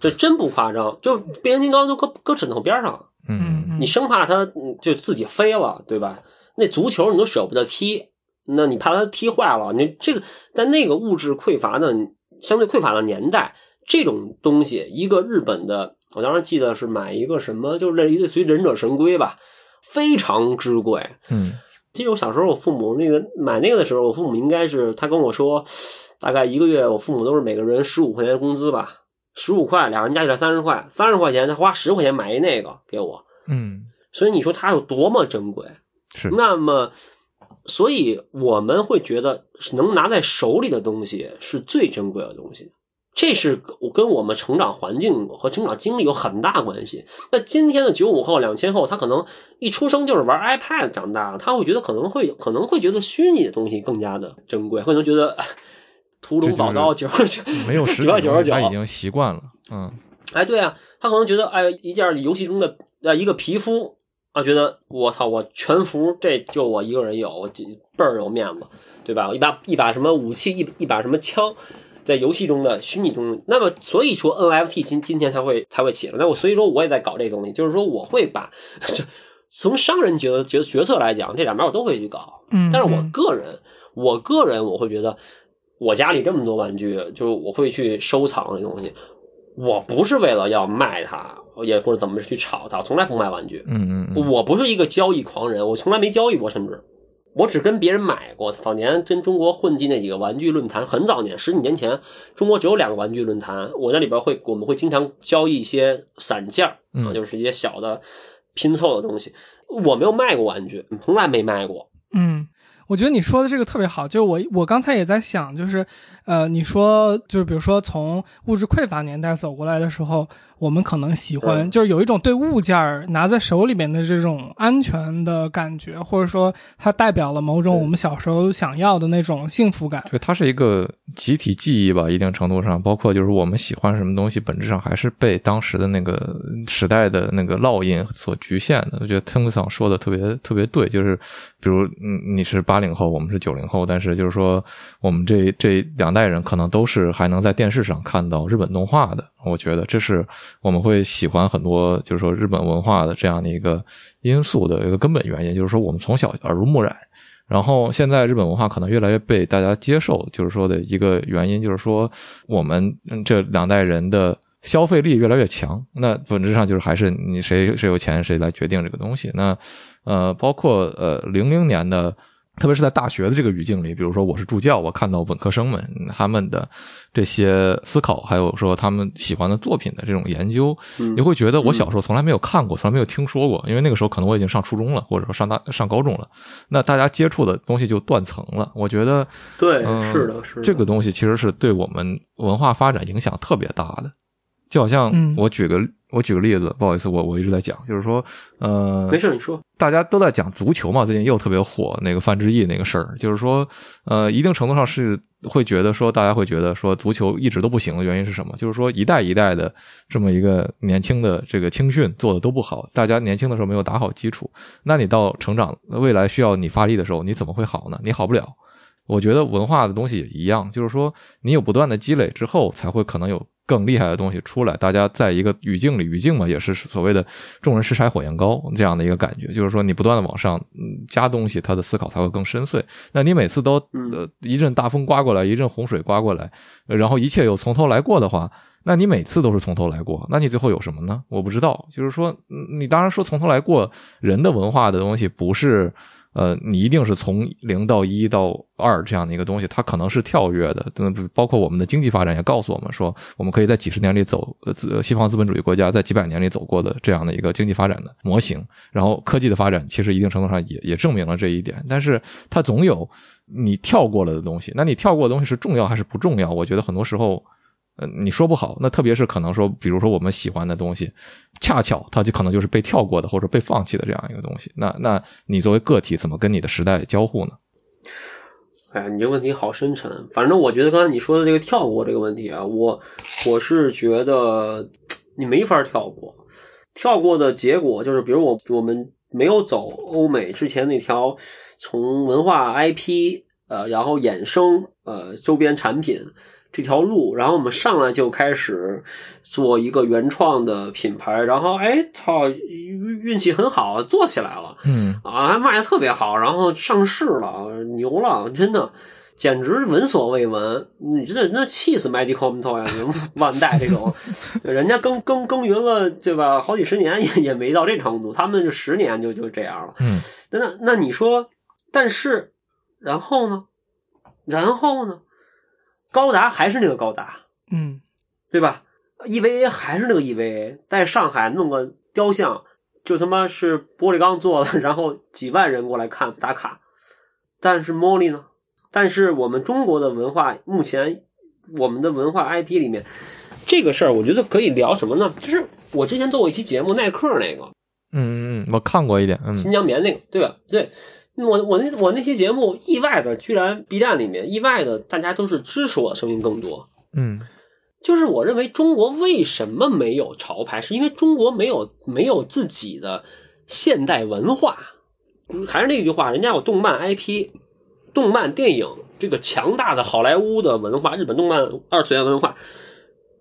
这真不夸张，就变形金刚都搁搁枕头边上，嗯，你生怕它就自己飞了，对吧？那足球你都舍不得踢，那你怕它踢坏了，你这个在那个物质匮乏的相对匮乏的年代，这种东西，一个日本的，我当时记得是买一个什么，就类类似于忍者神龟吧。非常之贵，嗯，记得我小时候，我父母那个买那个的时候，我父母应该是他跟我说，大概一个月，我父母都是每个人十五块钱工资吧，十五块，俩人加起来三十块，三十块钱他花十块钱买一那个给我，嗯，所以你说它有多么珍贵？是，那么，所以我们会觉得能拿在手里的东西是最珍贵的东西，这是跟我们成长环境和成长经历有很大关系。那今天的九五后、两千后，他可能一出生就是玩 iPad 长大，他会觉得可能会可能会觉得虚拟的东西更加的珍贵，可能觉得 (laughs) 屠龙宝刀九十九没有十九百九十九，他已经习惯了。嗯，哎，对啊，他可能觉得哎，一件游戏中的呃一个皮肤啊，觉得我操，我全服这就我一个人有，倍儿有面子，对吧？一把一把什么武器，一一把什么枪。在游戏中的虚拟中，那么所以说 NFT 今今天才会才会起来。那我所以说我也在搞这东西，就是说我会把 (laughs) 从商人角角角色来讲，这两边我都会去搞。嗯，但是我个人，我个人我会觉得，我家里这么多玩具，就是我会去收藏这东西。我不是为了要卖它，也或者怎么去炒它，从来不卖玩具。嗯嗯，我不是一个交易狂人，我从来没交易过，甚至。我只跟别人买过，早年跟中国混迹那几个玩具论坛，很早年十几年前，中国只有两个玩具论坛，我在里边会我们会经常交易一些散件儿啊，就是一些小的拼凑的东西。我没有卖过玩具，从来没卖过。嗯，我觉得你说的这个特别好，就是我我刚才也在想，就是呃，你说就是比如说从物质匮乏年代走过来的时候。我们可能喜欢，就是有一种对物件儿拿在手里面的这种安全的感觉，或者说它代表了某种我们小时候想要的那种幸福感。就它是一个集体记忆吧，一定程度上，包括就是我们喜欢什么东西，本质上还是被当时的那个时代的那个烙印所局限的。我觉得 t e n g s o n 说的特别特别对，就是比如嗯，你是八零后，我们是九零后，但是就是说我们这这两代人可能都是还能在电视上看到日本动画的。我觉得这是我们会喜欢很多，就是说日本文化的这样的一个因素的一个根本原因，就是说我们从小耳濡目染，然后现在日本文化可能越来越被大家接受，就是说的一个原因，就是说我们这两代人的消费力越来越强，那本质上就是还是你谁谁有钱谁来决定这个东西。那呃，包括呃零零年的。特别是在大学的这个语境里，比如说我是助教，我看到本科生们他们的这些思考，还有说他们喜欢的作品的这种研究，你会觉得我小时候从来没有看过，从来没有听说过，因为那个时候可能我已经上初中了，或者说上大上高中了，那大家接触的东西就断层了。我觉得，对，是的，是这个东西其实是对我们文化发展影响特别大的。就好像我举个我举个例子，不好意思，我我一直在讲，就是说，呃，没事，你说，大家都在讲足球嘛，最近又特别火那个范志毅那个事儿，就是说，呃，一定程度上是会觉得说，大家会觉得说，足球一直都不行的原因是什么？就是说，一代一代的这么一个年轻的这个青训做的都不好，大家年轻的时候没有打好基础，那你到成长未来需要你发力的时候，你怎么会好呢？你好不了。我觉得文化的东西也一样，就是说，你有不断的积累之后，才会可能有。更厉害的东西出来，大家在一个语境里，语境嘛，也是所谓的“众人拾柴火焰高”这样的一个感觉，就是说你不断的往上加东西，他的思考才会更深邃。那你每次都呃一阵大风刮过来，一阵洪水刮过来，然后一切又从头来过的话，那你每次都是从头来过，那你最后有什么呢？我不知道。就是说，你当然说从头来过，人的文化的东西不是。呃，你一定是从零到一到二这样的一个东西，它可能是跳跃的。包括我们的经济发展也告诉我们说，我们可以在几十年里走，呃，西方资本主义国家在几百年里走过的这样的一个经济发展的模型。然后科技的发展其实一定程度上也也证明了这一点。但是它总有你跳过了的东西，那你跳过的东西是重要还是不重要？我觉得很多时候。呃，你说不好，那特别是可能说，比如说我们喜欢的东西，恰巧它就可能就是被跳过的或者被放弃的这样一个东西。那那你作为个体，怎么跟你的时代交互呢？哎，你这问题好深沉。反正我觉得刚才你说的这个跳过这个问题啊，我我是觉得你没法跳过。跳过的结果就是，比如我我们没有走欧美之前那条从文化 IP 呃，然后衍生呃周边产品。这条路，然后我们上来就开始做一个原创的品牌，然后哎操，运气很好，做起来了，嗯啊，卖的特别好，然后上市了，牛了，真的简直闻所未闻。你这那气死 Medical Toy 呀，(laughs) 万代这种，人家耕耕耕耘了对吧？好几十年 (laughs) 也也没到这程度，他们就十年就就这样了。嗯，那那你说，但是然后呢？然后呢？高达还是那个高达，嗯，对吧？EVA 还是那个 EVA，在上海弄个雕像，就他妈是玻璃钢做的，(laughs) 然后几万人过来看打卡。但是 Molly 呢？但是我们中国的文化目前我们的文化 IP 里面，这个事儿我觉得可以聊什么呢？就是我之前做过一期节目，耐克那个嗯嗯，我看过一点，嗯新疆棉那个，对吧？对。我我那我那期节目意外的，居然 B 站里面意外的，大家都是支持我的声音更多。嗯就是我认为中国为什么没有潮牌，是因为中国没有没有自己的现代文化。还是那句话，人家有动漫 IP、动漫电影这个强大的好莱坞的文化，日本动漫二次元文化，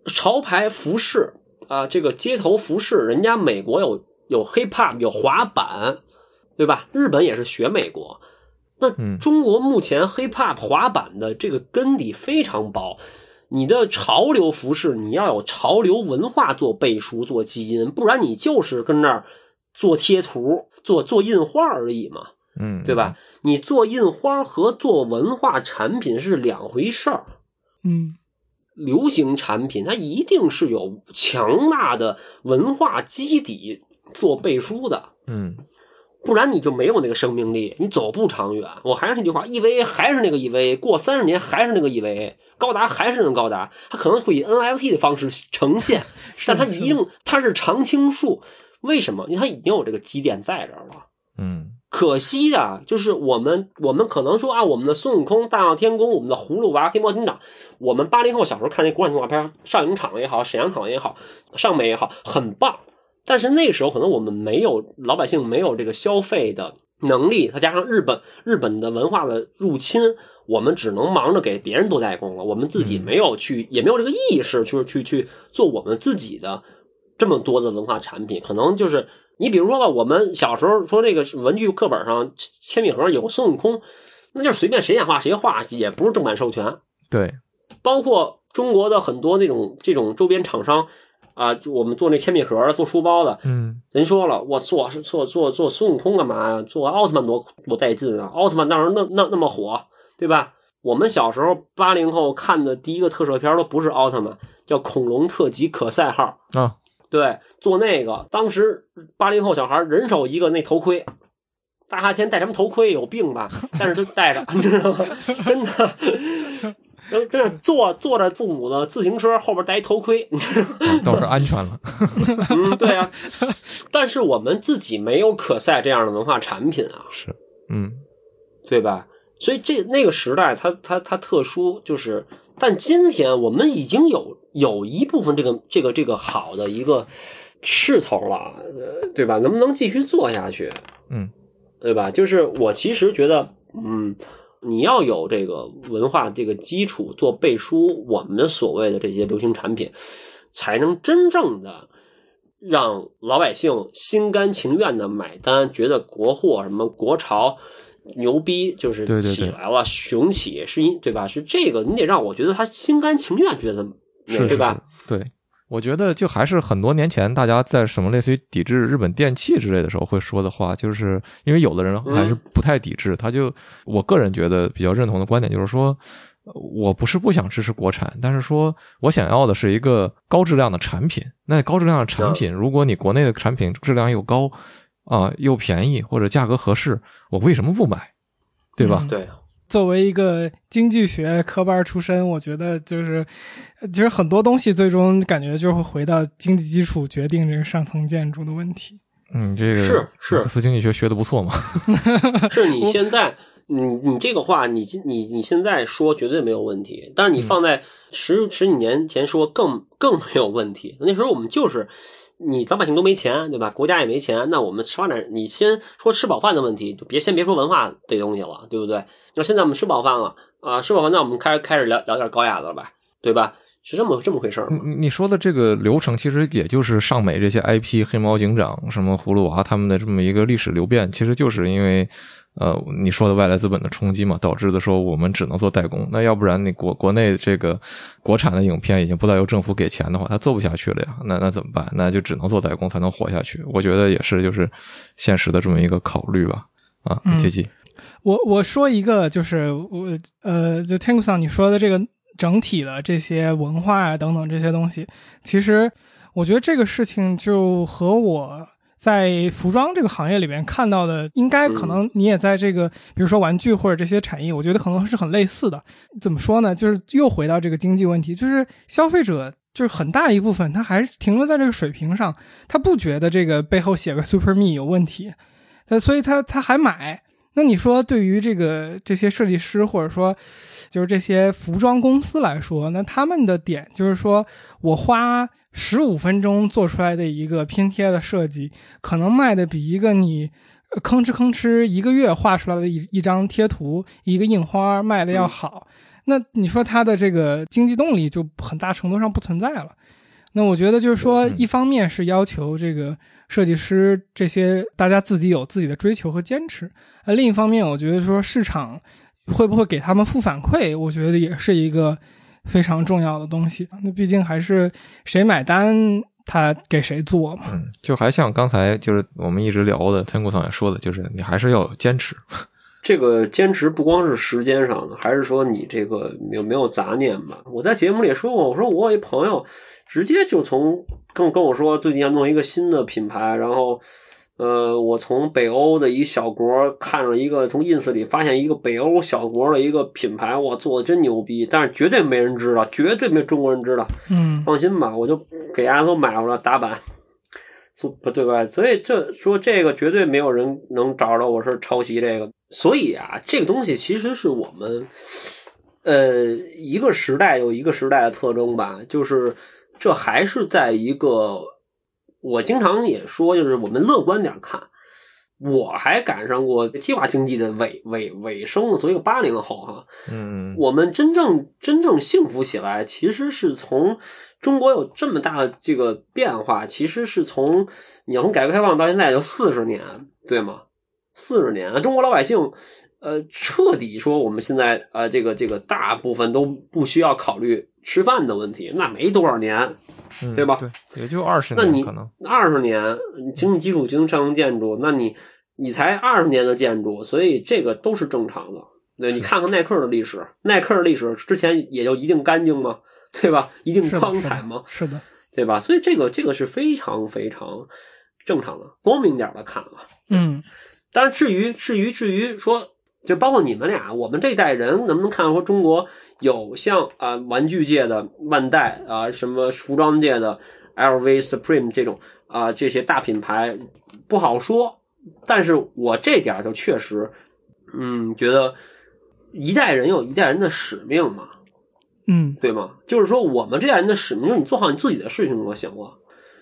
潮牌服饰啊，这个街头服饰，人家美国有有 hip hop 有滑板，对吧？日本也是学美国。那嗯中国目前 hip hop 滑板的这个根底非常薄，你的潮流服饰你要有潮流文化做背书做基因，不然你就是跟那儿做贴图、做做印花而已嘛，嗯，对吧？你做印花和做文化产品是两回事儿。嗯流行产品它一定是有强大的文化基底做背书的，嗯不然你就没有那个生命力，你走不长远。我还是那句话，EVA 还是那个 EVA，过三十年还是那个 EVA，高达还是那个高达，它可能会以 NFT 的方式呈现，(laughs) 但它一定它是常青树。为什么？因为它已经有这个基点在这儿了。嗯可惜的就是我们，我们可能说啊，我们的孙悟空、大闹天宫、我们的葫芦娃、黑猫警长，我们八零后小时候看那国产动画片，上影厂也好，沈阳厂也好，上美也好，很棒。但是那个时候可能我们没有老百姓没有这个消费的能力，再加上日本日本的文化的入侵，我们只能忙着给别人做代工了，我们自己没有去，也没有这个意识，就是去去做我们自己的这么多的文化产品，可能就是你比如说吧，我们小时候说这个文具课本上铅笔盒有孙悟空，那就是随便谁想画谁画，也不是正版授权。对，包括中国的很多那种这种周边厂商啊，就我们做那铅笔盒、做书包的，嗯人说了，我做做做做孙悟空干嘛呀？做奥特曼多多带劲啊！奥特曼当时那那那么火，对吧？我们小时候八零后看的第一个特摄片都不是奥特曼，叫《恐龙特级可赛号》。啊，对，做那个，当时八零后小孩人手一个那头盔，大夏天戴什么头盔有病吧？但是就戴着，你知道吗？真的，真真的坐坐着父母的自行车后边戴一头盔？(laughs) 倒是安全了。(laughs) 嗯，对啊。但是我们自己没有可赛这样的文化产品啊，是，嗯对吧？所以这那个时代它，它它特殊，就是，但今天我们已经有有一部分这个这个这个好的一个势头了，呃，对吧？能不能继续做下去？嗯对吧？就是我其实觉得，嗯，你要有这个文化这个基础做背书，我们的所谓的这些流行产品，才能真正的让老百姓心甘情愿的买单，觉得国货什么国潮牛逼，就是起来了，雄起，是因对吧？是这个，你得让我觉得他心甘情愿觉得，对吧？对。我觉得就还是很多年前大家在什么类似于抵制日本电器之类的时候会说的话，就是因为有的人还是不太抵制，他就我个人觉得比较认同的观点就是说，呃我不是不想支持国产，但是说我想要的是一个高质量的产品。那高质量的产品，如果你国内的产品质量又高啊、又便宜或者价格合适，我为什么不买？对吧？嗯对，作为一个经济学科班出身，我觉得就是，呃其实很多东西最终感觉就会回到经济基础决定这个上层建筑的问题。嗯，这个是是马克思经济学学的不错嘛。(laughs) 是你现在，你你这个话，你你你现在说绝对没有问题，但是你放在十十几年前说更更没有问题。那时候我们就是，你老百姓都没钱，对吧？国家也没钱，那我们吃饭点，你先说吃饱饭的问题，就别先别说文化这东西了，对不对？那现在我们吃饱饭了啊，吃饱饭，那我们开始开始聊聊点高雅的吧，对吧？是这么这么回事儿吗？你你说的这个流程，其实也就是上美这些 IP 黑猫警长、什么葫芦娃他们的这么一个历史流变，其实就是因为，呃，你说的外来资本的冲击嘛，导致的说我们只能做代工。那要不然你国国内这个国产的影片已经不再由政府给钱的话，它做不下去了呀。那那怎么办？那就只能做代工才能活下去。我觉得也是就是现实的这么一个考虑吧。啊，嗯杰基，我我说一个，就是我呃，就 take 桑你说的这个整体的这些文化啊等等这些东西，其实我觉得这个事情就和我在服装这个行业里面看到的，应该可能你也在这个，比如说玩具或者这些产业，我觉得可能是很类似的。怎么说呢？就是又回到这个经济问题，就是消费者就是很大一部分他还是停留在这个水平上，他不觉得这个背后写个 Super Me 有问题，那所以他他还买。那你说对于这个这些设计师或者说就是这些服装公司来说，那他们的点就是说我花十五分钟做出来的一个拼贴的设计，可能卖的比一个你吭哧吭哧一个月画出来的一一张贴图一个印花卖的要好。那你说它的这个经济动力就很大程度上不存在了。那我觉得就是说，一方面是要求这个。设计师这些，大家自己有自己的追求和坚持。呃，另一方面，我觉得说市场会不会给他们负反馈，我觉得也是一个非常重要的东西。那毕竟还是谁买单，他给谁做嘛。嗯，就还像刚才就是我们一直聊的，天谷总也说的，就是你还是要坚持。(laughs) 这个坚持不光是时间上的，还是说你这个有没有杂念吧？我在节目里也说过，我说我有一朋友。直接就从跟跟我说，最近要弄一个新的品牌，然后，呃，我从北欧的一小国看了一个，从 ins 里发现一个北欧小国的一个品牌，哇，做的真牛逼，但是绝对没人知道，绝对没中国人知道。嗯，放心吧，我就给大家都买回来打版，不对吧？所以这说这个绝对没有人能找着我是抄袭这个，所以啊，这个东西其实是我们，呃，一个时代有一个时代的特征吧，就是。这还是在一个，我经常也说，就是我们乐观点看，我还赶上过计划经济的尾尾尾声，所以八零后哈，嗯，我们真正真正幸福起来，其实是从中国有这么大的这个变化，其实是从你要从改革开放到现在就四十年，对吗？四十年，中国老百姓，呃，彻底说我们现在呃，这个这个大部分都不需要考虑。吃饭的问题，那没多少年，对吧？对，也就二十年。那你可能二十年，经济基础、经济上层建筑，那你你才二十年的建筑，所以这个都是正常的。那，你看看耐克的历史，耐克的历史之前也就一定干净吗？对吧？一定光彩吗？是的，对吧？所以这个这个是非常非常正常的，光明点的看了。嗯，但是至于至于至于说。就包括你们俩，我们这代人能不能看到说中国有像啊玩具界的万代啊，什么服装界的 LV、Supreme 这种啊这些大品牌不好说。但是我这点就确实，嗯，觉得一代人有一代人的使命嘛，嗯，对吗？就是说我们这代人的使命，就是你做好你自己的事情就行了，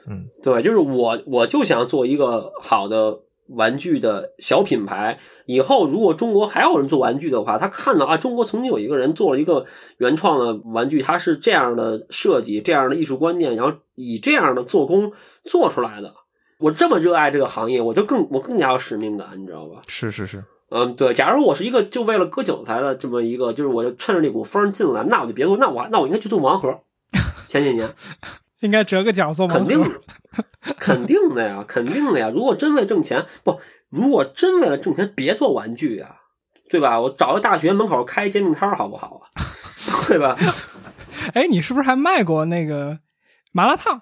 嗯，对，就是我我就想做一个好的。玩具的小品牌，以后如果中国还有人做玩具的话，他看到啊，中国曾经有一个人做了一个原创的玩具，他是这样的设计，这样的艺术观念，然后以这样的做工做出来的。我这么热爱这个行业，我就更我更加有使命感，你知道吧？是是是，嗯，对。假如我是一个就为了割韭菜的这么一个，就是我就趁着那股风进来，那我就别做，那我那我应该去做盲盒。前几年。应该折个角做肯定，(laughs) 肯定的呀，肯定的呀。如果真为挣钱，不，如果真为了挣钱，别做玩具呀，对吧？我找个大学门口开煎饼摊好不好啊？(laughs) 对吧？(laughs) 哎，你是不是还卖过那个麻辣烫？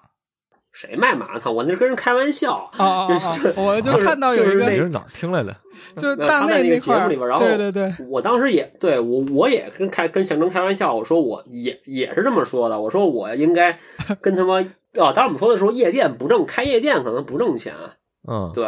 谁卖麻辣烫？我那是跟人开玩笑啊！我就看到有一个，你是哪听来的？就大内那个节目里边，然后对对对，我当时也对我我也跟开跟象征开玩笑，我说我也也是这么说的，我说我应该跟他妈啊，当时我们说的时候，夜店不挣，开夜店可能不挣钱，嗯，对。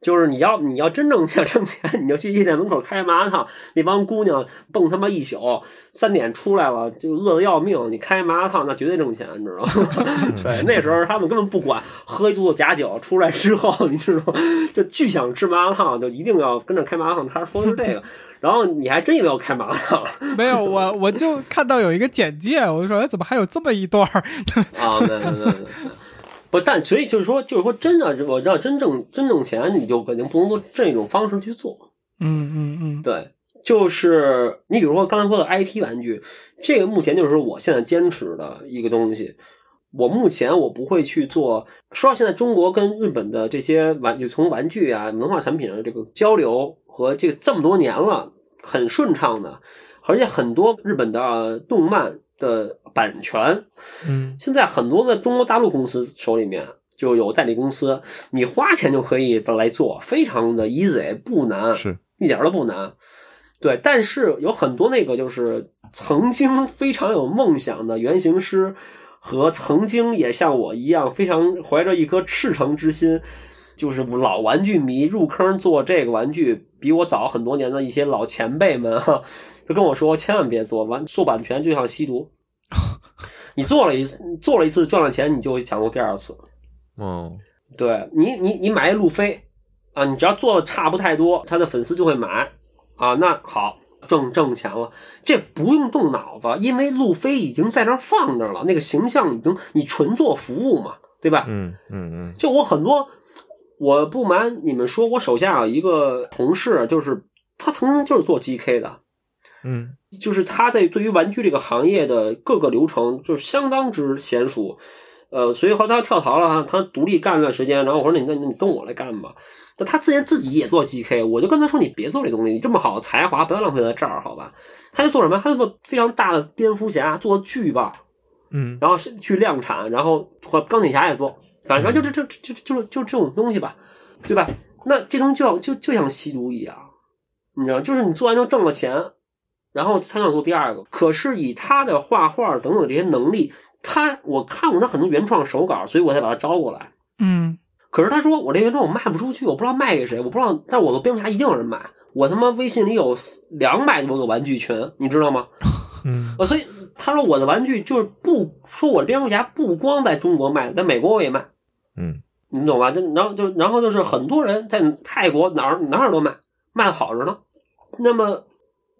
就是你要你要真正想挣钱，你就去夜店门口开麻辣烫，那帮姑娘蹦他妈一宿，三点出来了就饿得要命。你开麻辣烫那绝对挣钱，你知道吗？(laughs) 对，那时候他们根本不管，喝一肚子假酒出来之后，你知道吗？就巨想吃麻辣烫，就一定要跟着开麻辣烫摊。说的是这个，然后你还真以为我开麻辣烫？(laughs) 没有，我我就看到有一个简介，我就说，哎，怎么还有这么一段啊，对对对。不，但所以就是说，就是说，真的，我要真正真挣钱，你就肯定不能用这种方式去做。嗯嗯嗯，对，就是你比如说刚才说的 IP 玩具，这个目前就是我现在坚持的一个东西。我目前我不会去做。说到现在，中国跟日本的这些玩具，从玩具啊、文化产品的这个交流和这个这么多年了，很顺畅的，而且很多日本的动漫。的版权，嗯，现在很多的中国大陆公司手里面，就有代理公司，你花钱就可以来做，非常的 easy，不难，是。一点都不难。对，但是有很多那个就是曾经非常有梦想的原型师，和曾经也像我一样非常怀着一颗赤诚之心，就是老玩具迷入坑做这个玩具，比我早很多年的一些老前辈们哈，就跟我说千万别做，完做版权就像吸毒，(laughs) 你做了一次做了一次赚了钱，你就想做第二次。哦，对你，你你买一路飞啊，你只要做的差不太多，他的粉丝就会买啊。那好，挣挣钱了，这不用动脑子，因为路飞已经在那儿放着了，那个形象已经你纯做服务嘛，对吧？嗯嗯嗯，就我很多，我不瞒你们说，我手下有一个同事，就是他曾经就是做 GK 的，嗯就是他在对于玩具这个行业的各个流程就是相当之娴熟，呃，所以后来他跳槽了哈，他独立干了段时间，然后我说那那那你跟我来干吧。那他之前自己也做 GK，我就跟他说你别做这东西，你这么好的才华不要浪费在这儿，好吧？他就做什么？他就做非常大的蝙蝠侠，做巨棒，嗯然后是去量产，然后和钢铁侠也做，反正就这这这就就就这种东西吧，对吧？那这东西就要就就像吸毒一样，你知道，就是你做完之后挣了钱，然后他想做第二个，可是以他的画画等等这些能力，他我看过他很多原创手稿，所以我才把他招过来。嗯可是他说我这原创我卖不出去，我不知道卖给谁，我不知道，但我的蝙蝠侠一定有人买。我他妈微信里有两百多个玩具群，你知道吗？(laughs) 嗯呃，所以他说我的玩具就是不说我蝙蝠侠不光在中国卖，在美国我也卖，嗯你懂吧？就然后就然后就是很多人在泰国哪儿哪儿都卖，卖的好着呢。那么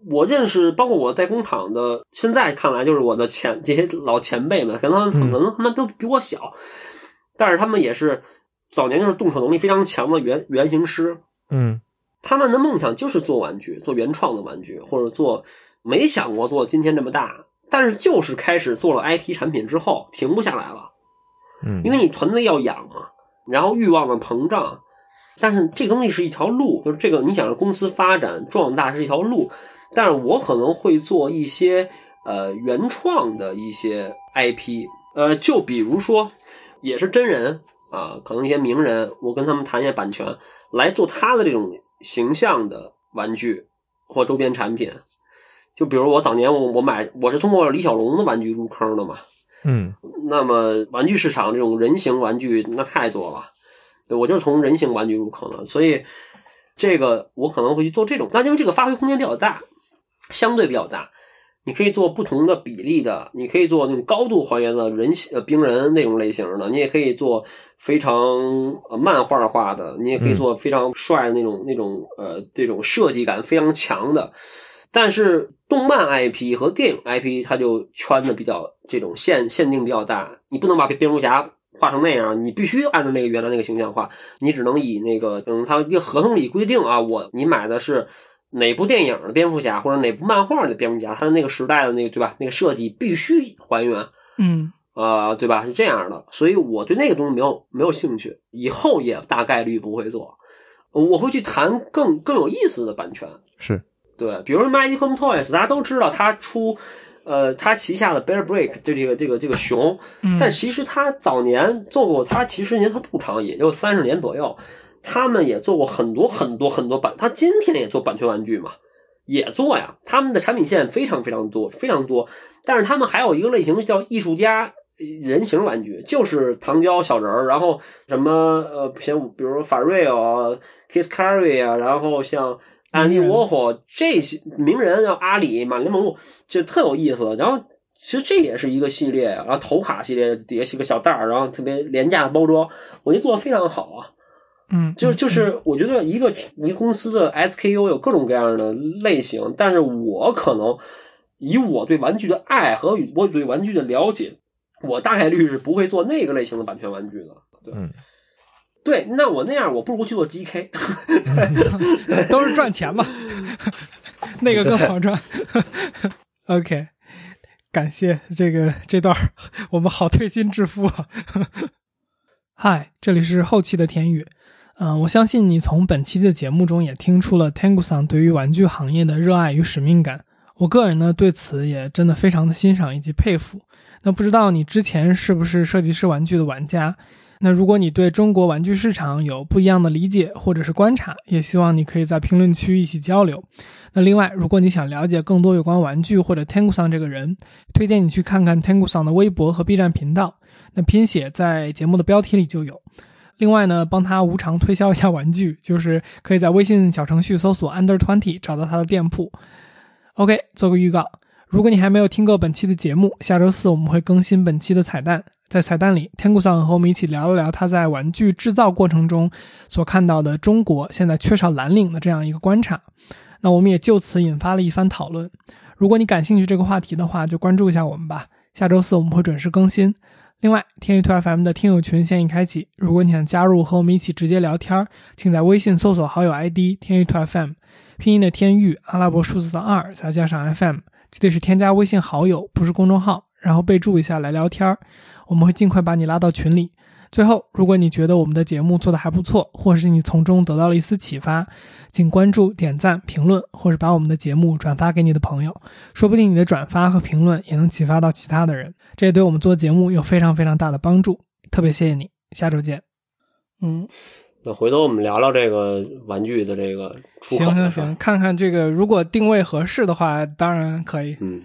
我认识，包括我在工厂的，现在看来就是我的前这些老前辈们，可能他们嗯。可能他们都比我小，但是他们也是早年就是动手能力非常强的原原型师，嗯。他们的梦想就是做玩具，做原创的玩具，或者做没想过做今天这么大，但是就是开始做了 IP 产品之后停不下来了，嗯，因为你团队要养嘛，然后欲望的膨胀，但是这个东西是一条路，就是这个你想让公司发展壮大是一条路，但是我可能会做一些呃原创的一些 IP，呃，就比如说也是真人啊，可能一些名人，我跟他们谈一下版权，来做他的这种形象的玩具或周边产品。就比如我早年我我买我是通过李小龙的玩具入坑的嘛，嗯。那么玩具市场这种人形玩具那太多了，对我就是从人形玩具入坑的，所以这个我可能会去做这种，但因为这个发挥空间比较大，相对比较大，你可以做不同的比例的，你可以做那种高度还原的人形呃冰人那种类型的，你也可以做非常呃漫画化的，你也可以做非常帅的那种那种呃这种设计感非常强的。但是动漫 IP 和电影 IP 它就圈的比较这种限限定比较大，你不能把蝙蝠侠画成那样，你必须按照那个原来那个形象画，你只能以那个嗯，它一个合同里规定啊，我你买的是哪部电影的蝙蝠侠或者哪部漫画的蝙蝠侠，他的那个时代的那个对吧？那个设计必须还原。嗯啊、对吧？是这样的，所以我对那个东西没有没有兴趣，以后也大概率不会做。我会去谈更更有意思的版权，是对，比如说 Magic Home Toys，大家都知道他出，呃，他旗下的 Bear Brick 就这个这个这个熊，嗯，但其实他早年做过，他其实年头不长，也就三十年左右，他们也做过很多很多很多版，他今天也做版权玩具嘛，也做呀，他们的产品线非常非常多，非常多，但是他们还有一个类型叫艺术家人形玩具，就是糖胶小人儿，然后什么呃，像比如说法瑞啊、Kiss Carry 啊，然后像安利沃霍这些名人，像阿里、马林蒙路，就特有意思。然后其实这也是一个系列，然后头卡系列底下是个小袋儿，然后特别廉价的包装，我觉得做的非常好啊。嗯，就就是我觉得一个一个公司的 SKU 有各种各样的类型，但是我可能以我对玩具的爱和我对玩具的了解，我大概率是不会做那个类型的版权玩具的。对，嗯对，那我那样我不如去做 GK。(laughs) (laughs) 都是赚钱嘛，(laughs) 那个更好赚。OK，感谢这个这段儿我们好推心置腹啊。嗨，这里是后期的田宇。嗯、我相信你从本期的节目中也听出了 Tangu 桑对于玩具行业的热爱与使命感。我个人呢对此也真的非常的欣赏以及佩服。那不知道你之前是不是设计师玩具的玩家？那如果你对中国玩具市场有不一样的理解或者是观察，也希望你可以在评论区一起交流。那另外，如果你想了解更多有关玩具或者 Tengu-san 这个人，推荐你去看看 Tengu-san 的微博和 B 站频道，那拼写在节目的标题里就有。另外呢，帮他无偿推销一下玩具，就是可以在微信小程序搜索 Under Twenty 找到他的店铺。OK，做个预告，如果你还没有听过本期的节目，下周四我们会更新本期的彩蛋。在彩蛋里，天谷桑和我们一起聊了聊他在玩具制造过程中所看到的中国现在缺少蓝领的这样一个观察。那我们也就此引发了一番讨论。如果你感兴趣这个话题的话，就关注一下我们吧。下周四我们会准时更新。另外，天宇兔 FM 的听友群现已开启，如果你想加入和我们一起直接聊天，请在微信搜索好友 ID 天宇兔 FM，拼音的天域，阿拉伯数字的二，再加上 FM，记得是添加微信好友，不是公众号，然后备注一下来聊天。我们会尽快把你拉到群里。最后，如果你觉得我们的节目做得还不错，或是你从中得到了一丝启发，请关注、点赞、评论，或是把我们的节目转发给你的朋友。说不定你的转发和评论也能启发到其他的人，这也对我们做节目有非常非常大的帮助。特别谢谢你，下周见。嗯，那回头我们聊聊这个玩具的这个出口。行行行，看看这个，如果定位合适的话，当然可以。嗯，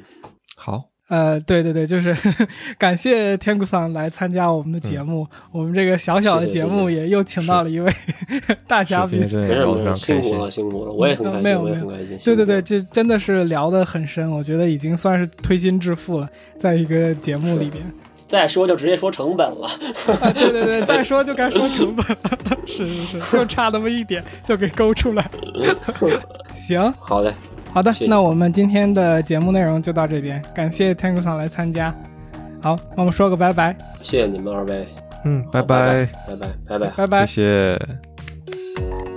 好。呃，对对对，就是 (laughs) 感谢天谷桑来参加我们的节目。我们这个小小的节目也又请到了一位 (laughs) 大嘉宾，没事没事，辛苦了辛苦了，我也很开心，没有我也很开心。对对对，这真的是聊得很深，我觉得已经算是推心置腹了，在一个节目里边。再说就直接说成本了。(laughs) 对对对，再说就该说成本了。是是是，就差那么一点就给勾出来。行，好嘞。好的，那我们今天的节目内容就到这边，感谢天谷桑来参加。好，那我们说个拜拜。谢谢你们二位。嗯，拜拜，拜拜，拜拜，拜拜，谢谢。